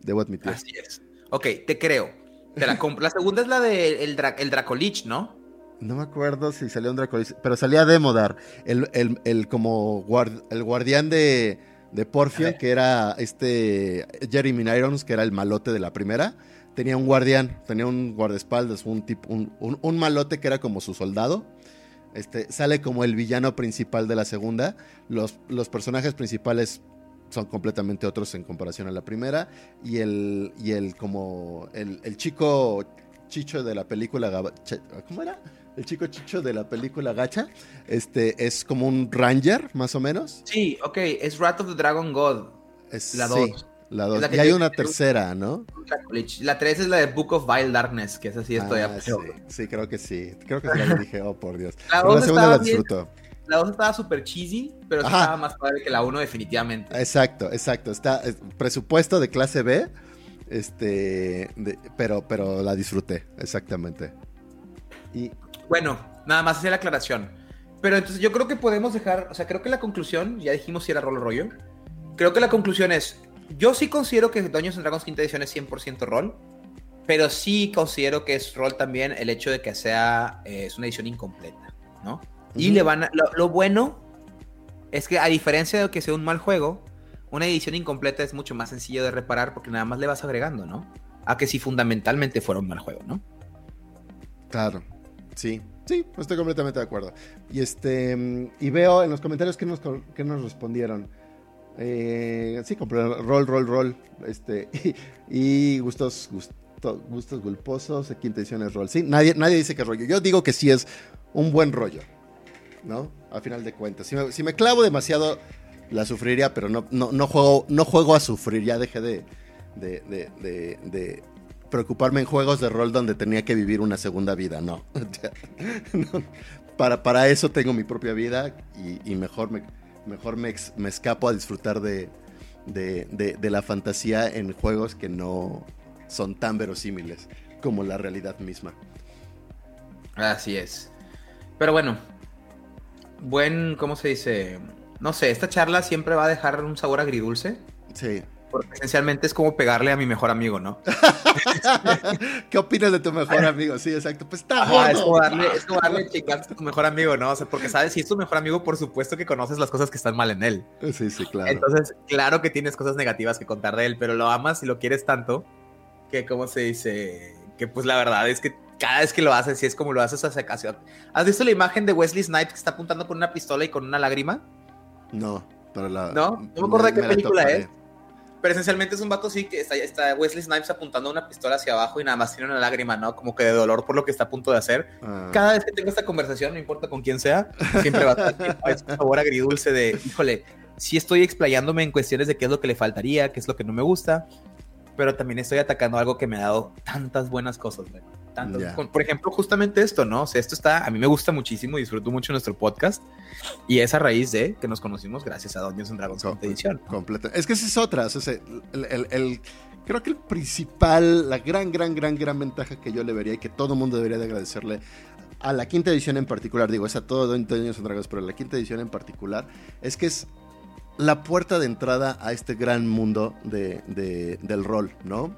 A: Debo admitir.
B: Así es. Ok, te creo. Te la. La segunda es la de el, el Dracolich, ¿no?
A: No me acuerdo si salió un Dracolich, pero salía Demodar, el, el, el como el guardián de, de que era este Jeremy Irons, que era el malote de la primera. Tenía un guardián, tenía un guardaespaldas, un tipo, un, un, un malote que era como su soldado. Este, sale como el villano principal de la segunda. Los, los personajes principales son completamente otros en comparación a la primera. Y el, y el como el, el chico chicho de la película, ¿cómo era? El chico chicho de la película Gacha, este es como un ranger, más o menos.
B: Sí, ok, es Wrath of the Dragon God.
A: Es la 2. la 2. Y hay una tercera, ¿no?
B: La 3 es la de Book of Vile Darkness, que es así, estoy ah,
A: sí, sí, creo que sí. Creo que sí la dije, oh por Dios. La, la segunda la disfruto.
B: La 2 estaba súper cheesy, pero estaba más padre que la 1 definitivamente.
A: Exacto, exacto. Está presupuesto de clase B, este, pero, pero la disfruté, exactamente.
B: Y bueno, nada más hacer la aclaración. Pero entonces yo creo que podemos dejar, o sea, creo que la conclusión, ya dijimos si era rol o rollo. Creo que la conclusión es, yo sí considero que Dungeons Dragons quinta edición es 100% rol, pero sí considero que es rol también el hecho de que sea eh, es una edición incompleta, ¿no? Y le van lo, bueno es que a diferencia de que sea un mal juego, una edición incompleta es mucho más sencillo de reparar porque nada más le vas agregando, ¿no? A que si fundamentalmente fuera un mal juego, ¿no?
A: Claro, sí, sí, estoy completamente de acuerdo. Y este y veo en los comentarios que nos, que nos respondieron. Eh, sí, compré rol, rol, rol. Este, y, gustos, gustos, gustos gulposos, quinta edición es rol. Sí, nadie, nadie dice que es rollo. Yo digo que sí es un buen rollo. ¿No? A final de cuentas. Si me, clavo demasiado, la sufriría, pero no, no, juego, no juego a sufrir. Ya dejé de, de, preocuparme en juegos de rol donde tenía que vivir una segunda vida. No. Para, para eso tengo mi propia vida y, mejor, me, mejor me, me, escapo a disfrutar de, de la fantasía en juegos que no son tan verosímiles como la realidad misma.
B: Así es. Pero bueno, buen, ¿cómo se dice? No sé, esta charla siempre va a dejar un sabor agridulce.
A: Sí.
B: Porque esencialmente es como pegarle a mi mejor amigo, ¿no?
A: ¿Qué opinas de tu mejor amigo? Sí, exacto. Pues está
B: bueno. Es como darle, es como darle a tu mejor amigo, ¿no? O sea, porque sabes, si es tu mejor amigo, por supuesto que conoces las cosas que están mal en él.
A: Sí, sí, claro.
B: Entonces, claro que tienes cosas negativas que contar de él, pero lo amas y lo quieres tanto que, ¿cómo se dice? Que pues la verdad es que cada vez que lo haces, si es como lo haces hace ocasión. ¿Has visto la imagen de Wesley Snipes que está apuntando con una pistola y con una lágrima?
A: No, pero la.
B: No, no me acuerdo de qué película es. Pero esencialmente es un vato así que está, está, Wesley Snipes apuntando una pistola hacia abajo y nada más tiene una lágrima, ¿no? Como que de dolor por lo que está a punto de hacer. Ah. Cada vez que tengo esta conversación, no importa con quién sea, siempre va a estar un sabor agridulce de, híjole, si estoy explayándome en cuestiones de qué es lo que le faltaría, qué es lo que no me gusta, pero también estoy atacando algo que me ha dado tantas buenas cosas, Por ejemplo, justamente esto, ¿no? O sea, esto está, a mí me gusta muchísimo, disfruto mucho nuestro podcast y es a raíz de que nos conocimos gracias a Dungeons and Dragons Com edición.
A: Completa. Es que esa es otra, el, creo que el principal, la gran, gran, gran, gran ventaja que yo le vería y que todo el mundo debería de agradecerle a la quinta edición en particular, digo, es a todo Dungeons and Dragons, pero la quinta edición en particular, es que es la puerta de entrada a este gran mundo de, del rol, ¿no?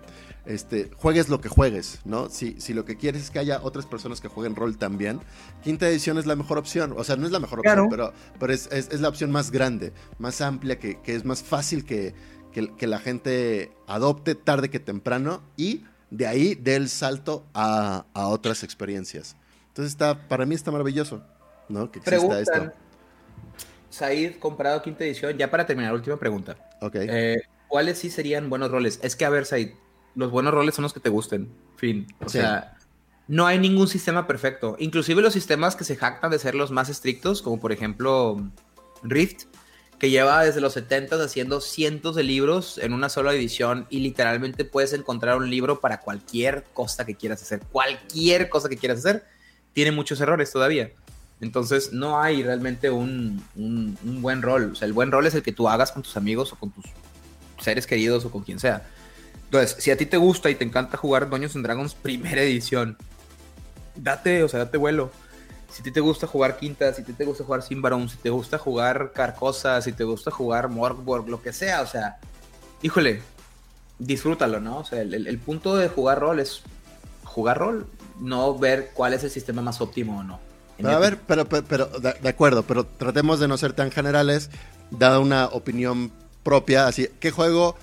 A: Este, juegues lo que juegues, ¿no? Si, si lo que quieres es que haya otras personas que jueguen rol también, quinta edición es la mejor opción. O sea, no es la mejor opción, pero, pero es, es, la opción más grande, más amplia, que, que es más fácil que, que, la gente adopte tarde que temprano y de ahí dé el salto a, a otras experiencias. Entonces está, para mí está maravilloso, ¿no?
B: Que exista esto. Said comprado quinta edición. Ya para terminar, última pregunta.
A: Ok.
B: Eh, ¿Cuáles sí serían buenos roles? Es que, a ver, Said, los buenos roles son los que te gusten. Fin. O sea, no hay ningún sistema perfecto. Inclusive los sistemas que se jactan de ser los más estrictos, como por ejemplo Rift, que lleva desde los 70 haciendo cientos de libros en una sola edición y literalmente puedes encontrar un libro para cualquier cosa que quieras hacer. Cualquier cosa que quieras hacer. Tiene muchos errores todavía. Entonces no hay realmente un, buen rol. O sea, el buen rol es el que tú hagas con tus amigos o con tus seres queridos o con quien sea. Entonces, si a ti te gusta y te encanta jugar Dungeons and Dragons primera edición, date, o sea, date vuelo. Si a ti te gusta jugar quinta, si a ti te gusta jugar Simbaron, si te gusta jugar Carcosa, si te gusta jugar Morgborg, lo que sea, o sea, híjole, disfrútalo, ¿no? O sea, el punto de jugar rol es jugar rol, no ver cuál es el sistema más óptimo o no
A: a ver, pero, pero, de, acuerdo, pero tratemos de no ser tan generales, dada una opinión propia, así, ¿qué juego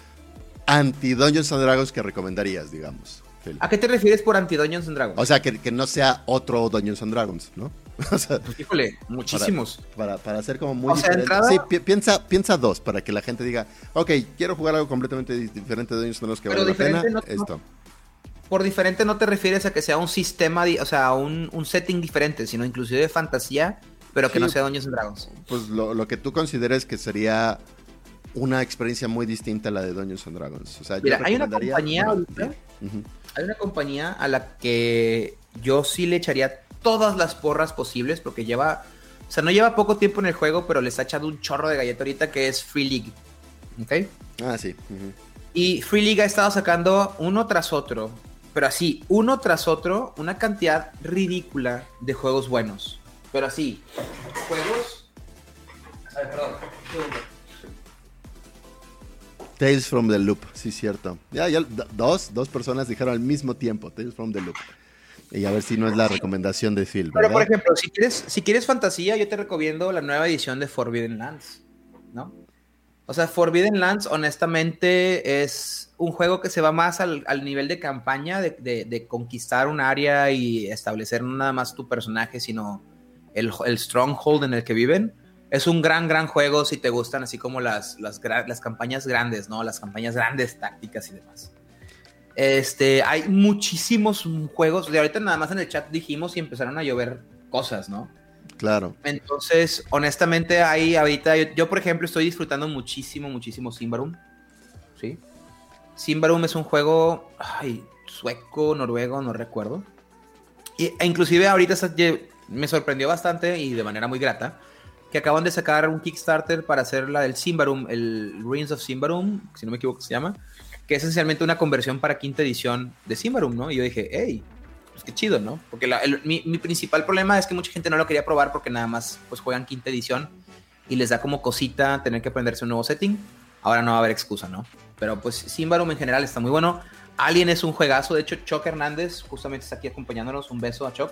A: anti Dungeons and Dragons que recomendarías, digamos?
B: ¿A qué te refieres por anti Dungeons and Dragons?
A: O sea, que, no sea otro Dungeons and Dragons, ¿no?
B: o sea, pues, híjole, muchísimos.
A: Para, para, hacer como muy diferente. Sí, piensa, piensa dos, para que la gente diga, ok, quiero jugar algo completamente diferente de Dungeons and Dragons que vale la pena, esto
B: por diferente no te refieres a que sea un sistema, o sea, un, un setting diferente, sino inclusive de fantasía, pero que no sea Dungeons and Dragons.
A: Pues lo, que tú consideres que sería una experiencia muy distinta a la de Dungeons and Dragons. O sea,
B: Mira, hay una compañía hay una compañía a la que yo sí le echaría todas las porras posibles porque lleva, o sea, no lleva poco tiempo en el juego, pero les ha echado un chorro de galleta ahorita que es Free League. ¿Ok?
A: Ah, sí.
B: Y Free League ha estado sacando uno tras otro pero así, uno tras otro, una cantidad ridícula de juegos buenos. Pero así, juegos... A ver, perdón.
A: Tales from the Loop, sí, cierto. Ya, ya, dos, dos personas dijeron al mismo tiempo, Tales from the Loop. Y a ver si no es la recomendación de Phil.
B: Pero por ejemplo, si quieres, si quieres fantasía, yo te recomiendo la nueva edición de Forbidden Lands, ¿no? O sea, Forbidden Lands, honestamente, es un juego que se va más al, nivel de campaña, de, conquistar un área y establecer no nada más tu personaje, sino el, stronghold en el que viven. Es un gran, gran juego si te gustan así como las, las, las campañas grandes, ¿no? Las campañas grandes, tácticas y demás. Este, hay muchísimos juegos. De ahorita nada más en el chat dijimos y empezaron a llover cosas, ¿no?
A: Claro.
B: Entonces, honestamente, ahí ahorita, yo, por ejemplo estoy disfrutando muchísimo, muchísimo Simbarum. ¿Sí? Simbarum es un juego ay, sueco, noruego, no recuerdo. Y, e inclusive ahorita me sorprendió bastante y de manera muy grata que acaban de sacar un Kickstarter para hacer la del Simbarum, el Ruins of Simbarum, si no me equivoco se llama, que es esencialmente una conversión para quinta edición de Simbarum, ¿no? Y yo dije, hey, pues qué chido, ¿no? Porque mi, principal problema es que mucha gente no lo quería probar porque nada más pues juegan quinta edición y les da como cosita tener que aprenderse un nuevo setting. Ahora no va a haber excusa, ¿no? Pero pues Simbarum en general está muy bueno. Alien es un juegazo. De hecho, Choc Hernández justamente está aquí acompañándonos. Un beso a Choc.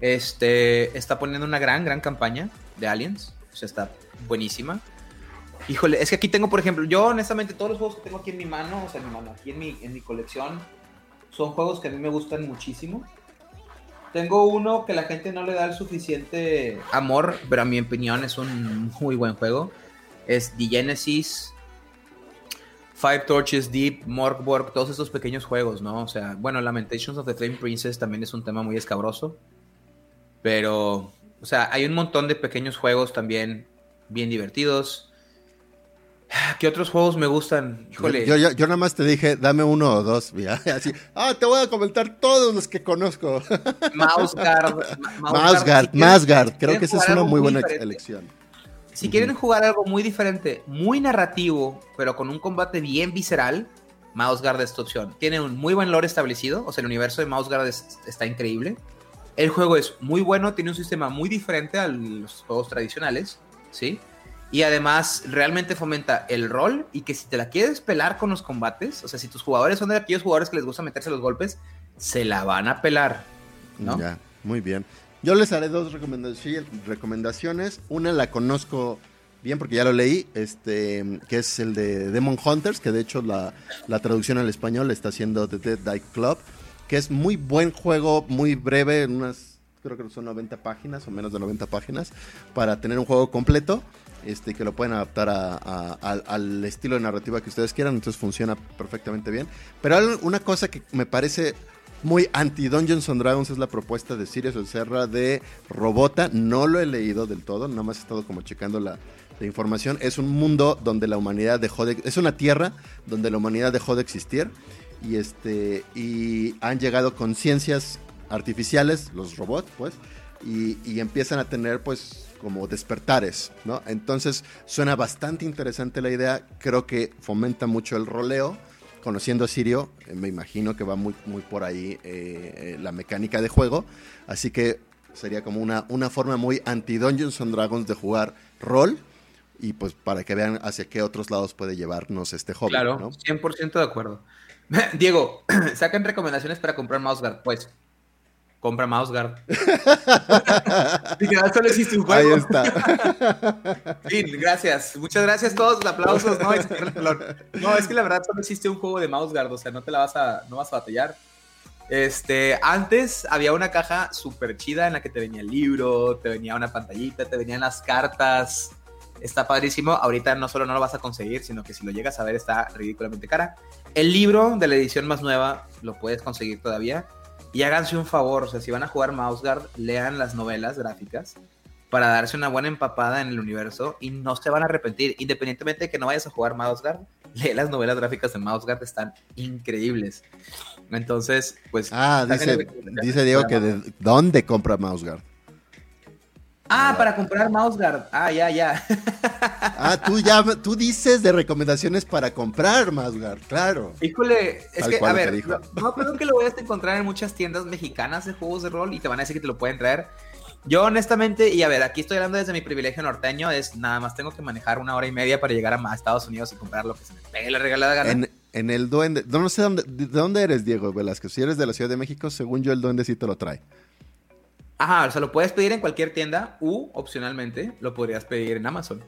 B: Este está poniendo una gran, gran campaña de Aliens. O sea, está buenísima. Híjole, es que aquí tengo, por ejemplo, yo honestamente todos los juegos que tengo aquí en mi mano, o sea, en mi mano, aquí en mi, en mi colección, son juegos que a mí me gustan muchísimo. Tengo uno que la gente no le da el suficiente amor, pero a mi opinión es un muy buen juego. Es The Genesis, Five Torches Deep, Morkborg, todos esos pequeños juegos, ¿no? O sea, bueno, Lamentations of the Flame Princess también es un tema muy escabroso. Pero, o sea, hay un montón de pequeños juegos también bien divertidos. ¿Qué otros juegos me gustan? Híjole.
A: Yo, yo, nada más te dije, dame uno o dos. Así, ah, te voy a comentar todos los que conozco.
B: Mouseguard.
A: Mouseguard, Mouseguard. Creo que esa es una muy buena elección.
B: Si quieren jugar algo muy diferente, muy narrativo, pero con un combate bien visceral, Mouseguard es tu opción. Tiene un muy buen lore establecido, o sea, el universo de Mouseguard está increíble. El juego es muy bueno, tiene un sistema muy diferente a los juegos tradicionales, ¿sí? Y además realmente fomenta el rol y que si te la quieres pelar con los combates, o sea, si tus jugadores son de aquellos jugadores que les gusta meterse los golpes, se la van a pelar, ¿no?
A: Ya, muy bien. Yo les haré dos recomendaciones. Una la conozco bien porque ya lo leí, este, que es el de Demon Hunters, que de hecho la, la traducción al español está haciendo The Dead Die Club, que es muy buen juego, muy breve, unas, creo que son 90 páginas o menos de 90 páginas, para tener un juego completo este, que lo pueden adaptar al estilo de narrativa que ustedes quieran, entonces funciona perfectamente bien. Pero una cosa que me parece muy anti Dungeons and Dragons es la propuesta de Sirius Serra de Robota. No lo he leído del todo, nada más he estado como checando la, información. Es un mundo donde la humanidad dejó de... Es una tierra donde la humanidad dejó de existir y, este, y han llegado conciencias artificiales, los robots, pues, y, y empiezan a tener pues como despertares, ¿no? Entonces suena bastante interesante la idea, creo que fomenta mucho el roleo. Conociendo a Sirio, eh, me imagino que va muy, muy por ahí eh, eh, la mecánica de juego, así que sería como una, una forma muy anti-Dungeons and Dragons de jugar rol, y pues para que vean hacia qué otros lados puede llevarnos este hobby.
B: Claro,
A: ¿no?
B: 100% de acuerdo. Diego, saquen recomendaciones para comprar Mouseguard, pues compra Mouseguard. Literal, solo existe un juego.
A: Ahí está.
B: Fin, gracias. Muchas gracias a todos. Aplausos. No, no, es que la verdad solo existe un juego de Mouseguard. O sea, no te la vas a, no vas a batallar. Este, antes había una caja súper chida en la que te venía el libro, te venía una pantallita, te venían las cartas. Está padrísimo. Ahorita no solo no lo vas a conseguir, sino que si lo llegas a ver está ridículamente cara. El libro de la edición más nueva lo puedes conseguir todavía y háganse un favor, o sea, si van a jugar Mouseguard, lean las novelas gráficas para darse una buena empapada en el universo y no se van a arrepentir. Independientemente de que no vayas a jugar Mouseguard, lee las novelas gráficas de Mouseguard, están increíbles. Entonces, pues...
A: Ah, dice, dice Diego que de dónde compra Mouseguard.
B: Ah, para comprar Mouseguard. Ah, ya, ya.
A: ah, tú ya, tú dices de recomendaciones para comprar Mouseguard, claro.
B: Híjole, es que, a ver, no creo que lo vayas a encontrar en muchas tiendas mexicanas de juegos de rol y te van a decir que te lo pueden traer. Yo honestamente, y a ver, aquí estoy hablando desde mi privilegio norteño, es nada más tengo que manejar una hora y media para llegar a Estados Unidos y comprar lo que se me pegue la regalada gana.
A: En, en el duende, no sé dónde, de dónde eres, Diego Velasco. Si eres de la Ciudad de México, según yo el duende sí te lo trae.
B: Ajá, o sea, lo puedes pedir en cualquier tienda u, opcionalmente, lo podrías pedir en Amazon.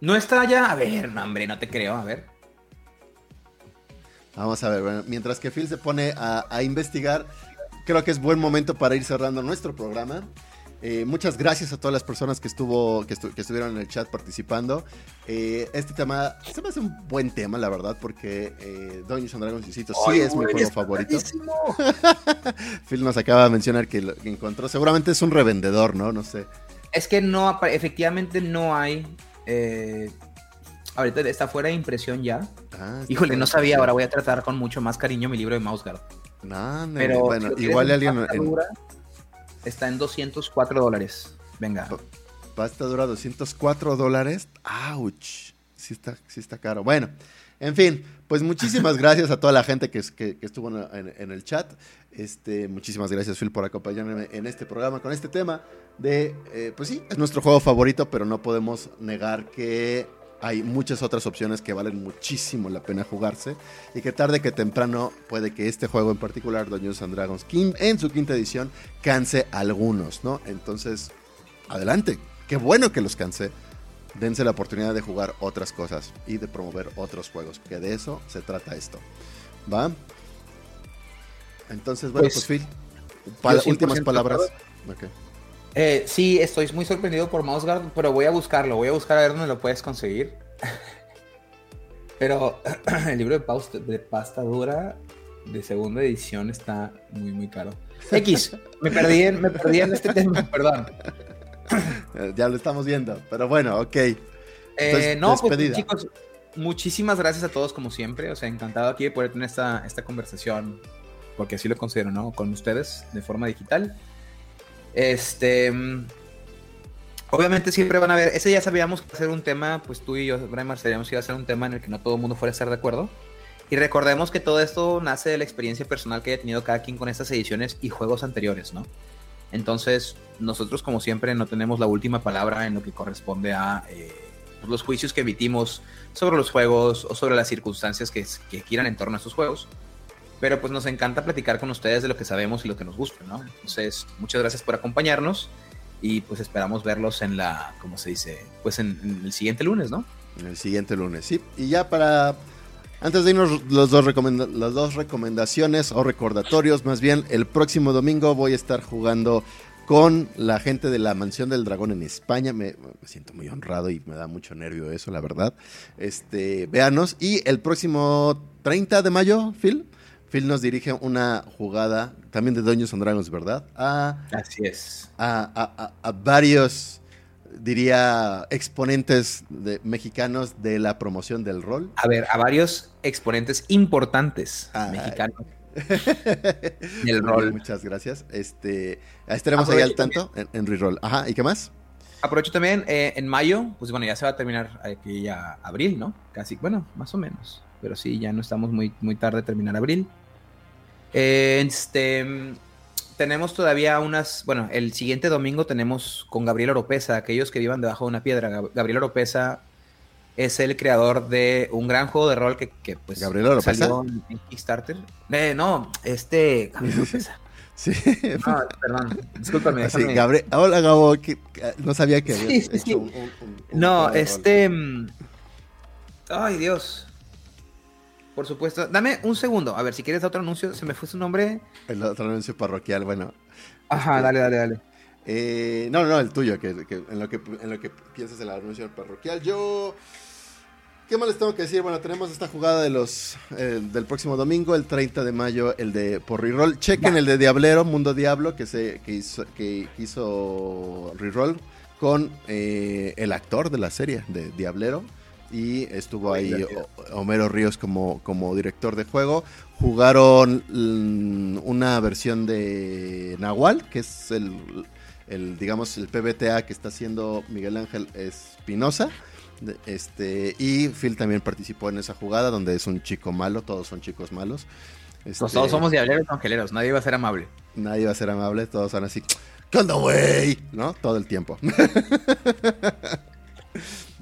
B: No está ya. A ver, no, hombre, no te creo. A ver.
A: Vamos a ver, mientras que Phil se pone a, investigar, creo que es buen momento para ir cerrando nuestro programa. Eh, muchas gracias a todas las personas que, estuvo, que, estuvieron en el chat participando. Eh, este tema se me hace un buen tema, la verdad, porque eh, Dungeons and Dragons sí es mi juego favorito. Phil nos acaba de mencionar que lo que encontró. Seguramente es un revendedor, ¿no? No sé.
B: Es que no, efectivamente no hay. Eh, ahorita está fuera de impresión ya. Ah, Híjole, no sabía. Ahora voy a tratar con mucho más cariño mi libro de Mouseguard.
A: No, no, Pero bueno, igual alguien.
B: Está en 204 dólares. Venga.
A: Pasta dura 204 dólares. ¡Auch! Sí está, sí está caro. Bueno, en fin, pues muchísimas gracias a toda la gente que, que, estuvo en, el chat. Este, muchísimas gracias, Phil, por acompañarme en este programa con este tema de, eh, pues sí, es nuestro juego favorito, pero no podemos negar que hay muchas otras opciones que valen muchísimo la pena jugarse y que tarde que temprano puede que este juego en particular, Dungeons and Dragons King, en su quinta edición, canse algunos, ¿no? Entonces, adelante. Qué bueno que los canse. Dense la oportunidad de jugar otras cosas y de promover otros juegos, que de eso se trata esto. ¿Va? Entonces, bueno, pues, pues Phil, últimas palabras.
B: Eh, sí, estoy muy sorprendido por Mousegard, pero voy a buscarlo, voy a buscar a ver dónde lo puedes conseguir. pero el libro de, de pasta dura de segunda edición está muy, muy caro. X, me perdí en, me perdí en este tema, perdón.
A: ya lo estamos viendo, pero bueno, ok.
B: Eh, no, pues, chicos, muchísimas gracias a todos como siempre. O sea, encantado aquí de poder tener esta, esta conversación, porque así lo considero, ¿no? Con ustedes de forma digital. Este. Obviamente siempre van a ver, ese ya sabíamos que hacer un tema, pues tú y yo, Brian, sabíamos que iba a ser un tema en el que no todo el mundo fuera a estar de acuerdo. Y recordemos que todo esto nace de la experiencia personal que haya tenido cada quien con estas ediciones y juegos anteriores, ¿no? Entonces, nosotros como siempre no tenemos la última palabra en lo que corresponde a eh, los juicios que emitimos sobre los juegos o sobre las circunstancias que, que quieran en torno a estos juegos. Pero pues nos encanta platicar con ustedes de lo que sabemos y lo que nos gusta, ¿no? Entonces, muchas gracias por acompañarnos y pues esperamos verlos en la, ¿cómo se dice? Pues en, el siguiente lunes, ¿no?
A: En el siguiente lunes, sí. Y ya para, antes de irnos los dos las dos recomendaciones o recordatorios, más bien, el próximo domingo voy a estar jugando con la gente de la Mansión del Dragón en España. Me, me, siento muy honrado y me da mucho nervio eso, la verdad. Este, véanos. Y el próximo 30 de mayo, Phil, Phil nos dirige una jugada también de Dungeons and Dragons, ¿verdad?
B: Así es.
A: A, varios, diría, exponentes de, mexicanos de la promoción del rol.
B: A ver, a varios exponentes importantes mexicanos.
A: del rol. Muchas gracias. Este, estaremos ahí al tanto en, en Reroll. Ajá, ¿y qué más?
B: Aprovecho también eh, en mayo, pues bueno, ya se va a terminar aquí ya abril, ¿no? Casi, bueno, más o menos. Pero sí, ya no estamos muy, muy tarde de terminar abril. Este, tenemos todavía unas, bueno, el siguiente domingo tenemos con Gabriel Oropesa, aquellos que vivan debajo de una piedra. Gabriel Oropesa es el creador de un gran juego de rol que, que pues
A: Gabriel Oropesa
B: salió en Kickstarter. Eh, no, este Gabriel Oropesa.
A: Sí.
B: No, perdón, discúlpame.
A: Sí, Gabriel, hola Gabo, no sabía que había hecho un,
B: No, este... Mm, ay, Dios. Por supuesto. Dame un segundo. A ver, si quieres otro anuncio, se me fue su nombre.
A: El otro anuncio parroquial, bueno.
B: Ajá, este, dale, dale, dale.
A: Eh, no, no, el tuyo, que, en, lo que en lo que piensas el anuncio parroquial. Yo. ¿Qué más les tengo que decir? Bueno, tenemos esta jugada de los eh, del próximo domingo, el 30 de mayo, el de por reroll. Chequen el de Diablero, Mundo Diablo, que se que hizo, que hizo reroll con eh, el actor de la serie de Diablero y estuvo ahí Homero Ríos como, como director de juego. Jugaron una versión de Nahual, que es el, el, digamos, el PBTA que está haciendo Miguel Ángel Espinosa. Este, y Phil también participó en esa jugada donde es un chico malo, todos son chicos malos.
B: Pues todos este, somos diableros angeleros, nadie va a ser amable.
A: Nadie va a ser amable, todos son así, ¿qué onda, güey? ¿No? Todo el tiempo.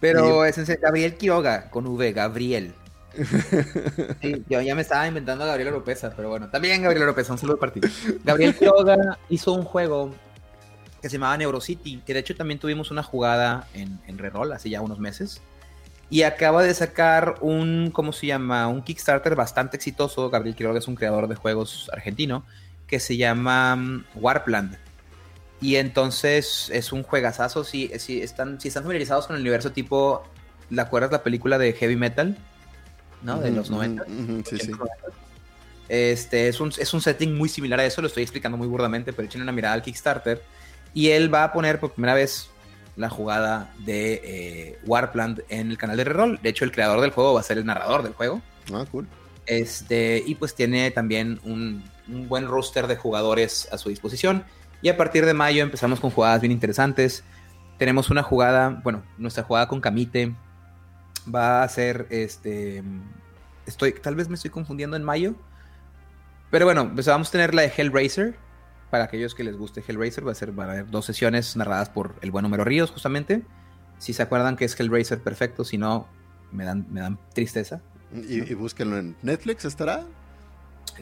B: Pero es Gabriel Quiroga, con V, Gabriel. Sí, yo ya me estaba inventando a Gabriel Oropesa, pero bueno, también Gabriel Oropesa, un saludo partido. Gabriel Quiroga hizo un juego que se llamaba Neurocity, que de hecho también tuvimos una jugada en, en Reroll hace ya unos meses. Y acaba de sacar un, ¿cómo se llama? Un Kickstarter bastante exitoso. Gabriel Quiroga es un creador de juegos argentino que se llama mm, Warpland. Y entonces es un juegazazo. Si, si, están, si están familiarizados con el universo tipo, ¿la acuerdas la película de Heavy Metal? ¿No? De los 90. sí, sí. Este, es un, es un setting muy similar a eso, lo estoy explicando muy burdamente, pero echen una mirada al Kickstarter. Y él va a poner por primera vez la jugada de eh, Warpland en el canal de Reroll. De hecho, el creador del juego va a ser el narrador del juego.
A: Ah, cool.
B: Este, y pues tiene también un, un buen roster de jugadores a su disposición. Y a partir de mayo empezamos con jugadas bien interesantes. Tenemos una jugada, bueno, nuestra jugada con Camite va a ser este. Estoy, tal vez me estoy confundiendo en mayo. Pero bueno, pues vamos a tener la de Hellraiser. Para aquellos que les guste Hellraiser, va a ser haber dos sesiones narradas por el buen Homero Ríos, justamente. Si se acuerdan que es Hellraiser perfecto, si no, me dan, me dan tristeza.
A: ¿Y, y búsquenlo en Netflix, ¿estará?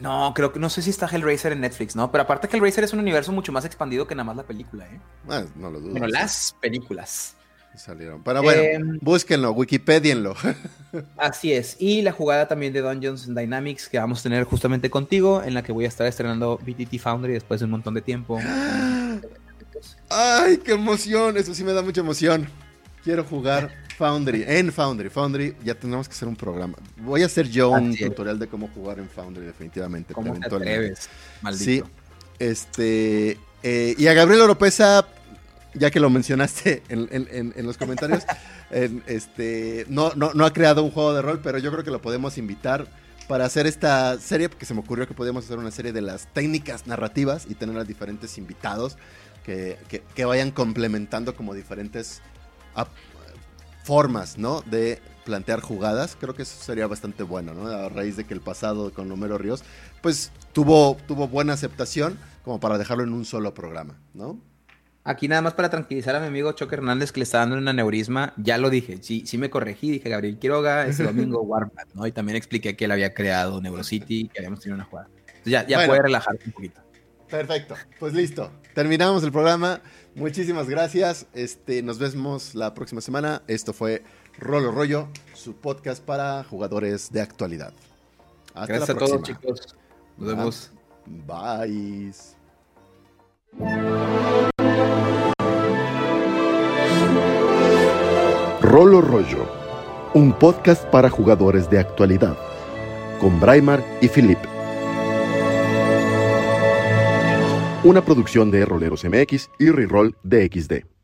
B: No, creo que no sé si está Hellraiser en Netflix, ¿no? Pero aparte Hellraiser es un universo mucho más expandido que nada más la película, ¿eh?
A: Ah, no lo dudo.
B: Bueno, las películas.
A: Salieron. Pero bueno, em, búsquenlo, Wikipedienlo.
B: así es. Y la jugada también de Dungeons and Dynamics que vamos a tener justamente contigo, en la que voy a estar estrenando BTT Foundry después de un montón de tiempo.
A: ¡Ay, qué emoción! Eso sí me da mucha emoción. Quiero jugar Foundry, en Foundry. Foundry, ya tenemos que hacer un programa. Voy a hacer yo un tutorial de cómo jugar en Foundry, definitivamente.
B: ¿Cómo te atreves, maldito?
A: Sí. Este, eh, y a Gabriel Oropesa, ya que lo mencionaste en, los comentarios, este, no, no, no ha creado un juego de rol, pero yo creo que lo podemos invitar para hacer esta serie, porque se me ocurrió que podíamos hacer una serie de las técnicas narrativas y tener a diferentes invitados que, que vayan complementando como diferentes formas, ¿no? De plantear jugadas. Creo que eso sería bastante bueno, ¿no? A raíz de que el pasado con Homero Ríos, pues tuvo, tuvo buena aceptación como para dejarlo en un solo programa, ¿no?
B: Aquí nada más para tranquilizar a mi amigo Choque Hernández que le está dando un aneurisma, ya lo dije, sí, sí me corregí, dije Gabriel Quiroga, ese domingo Warpath, ¿no? Y también expliqué que él había creado NeuroCity, que habíamos tenido una jugada. Entonces ya, ya puede relajarse un poquito.
A: Perfecto, pues listo. Terminamos el programa. Muchísimas gracias. Este, nos vemos la próxima semana. Esto fue Rolo Rollo, su podcast para jugadores de actualidad.
B: Hasta gracias a todos, chicos. Nos vemos.
A: Bye. Rolo Rollo, un podcast para jugadores de actualidad, con Braimar y Philip una producción de Roleros MX y Reroll DXD.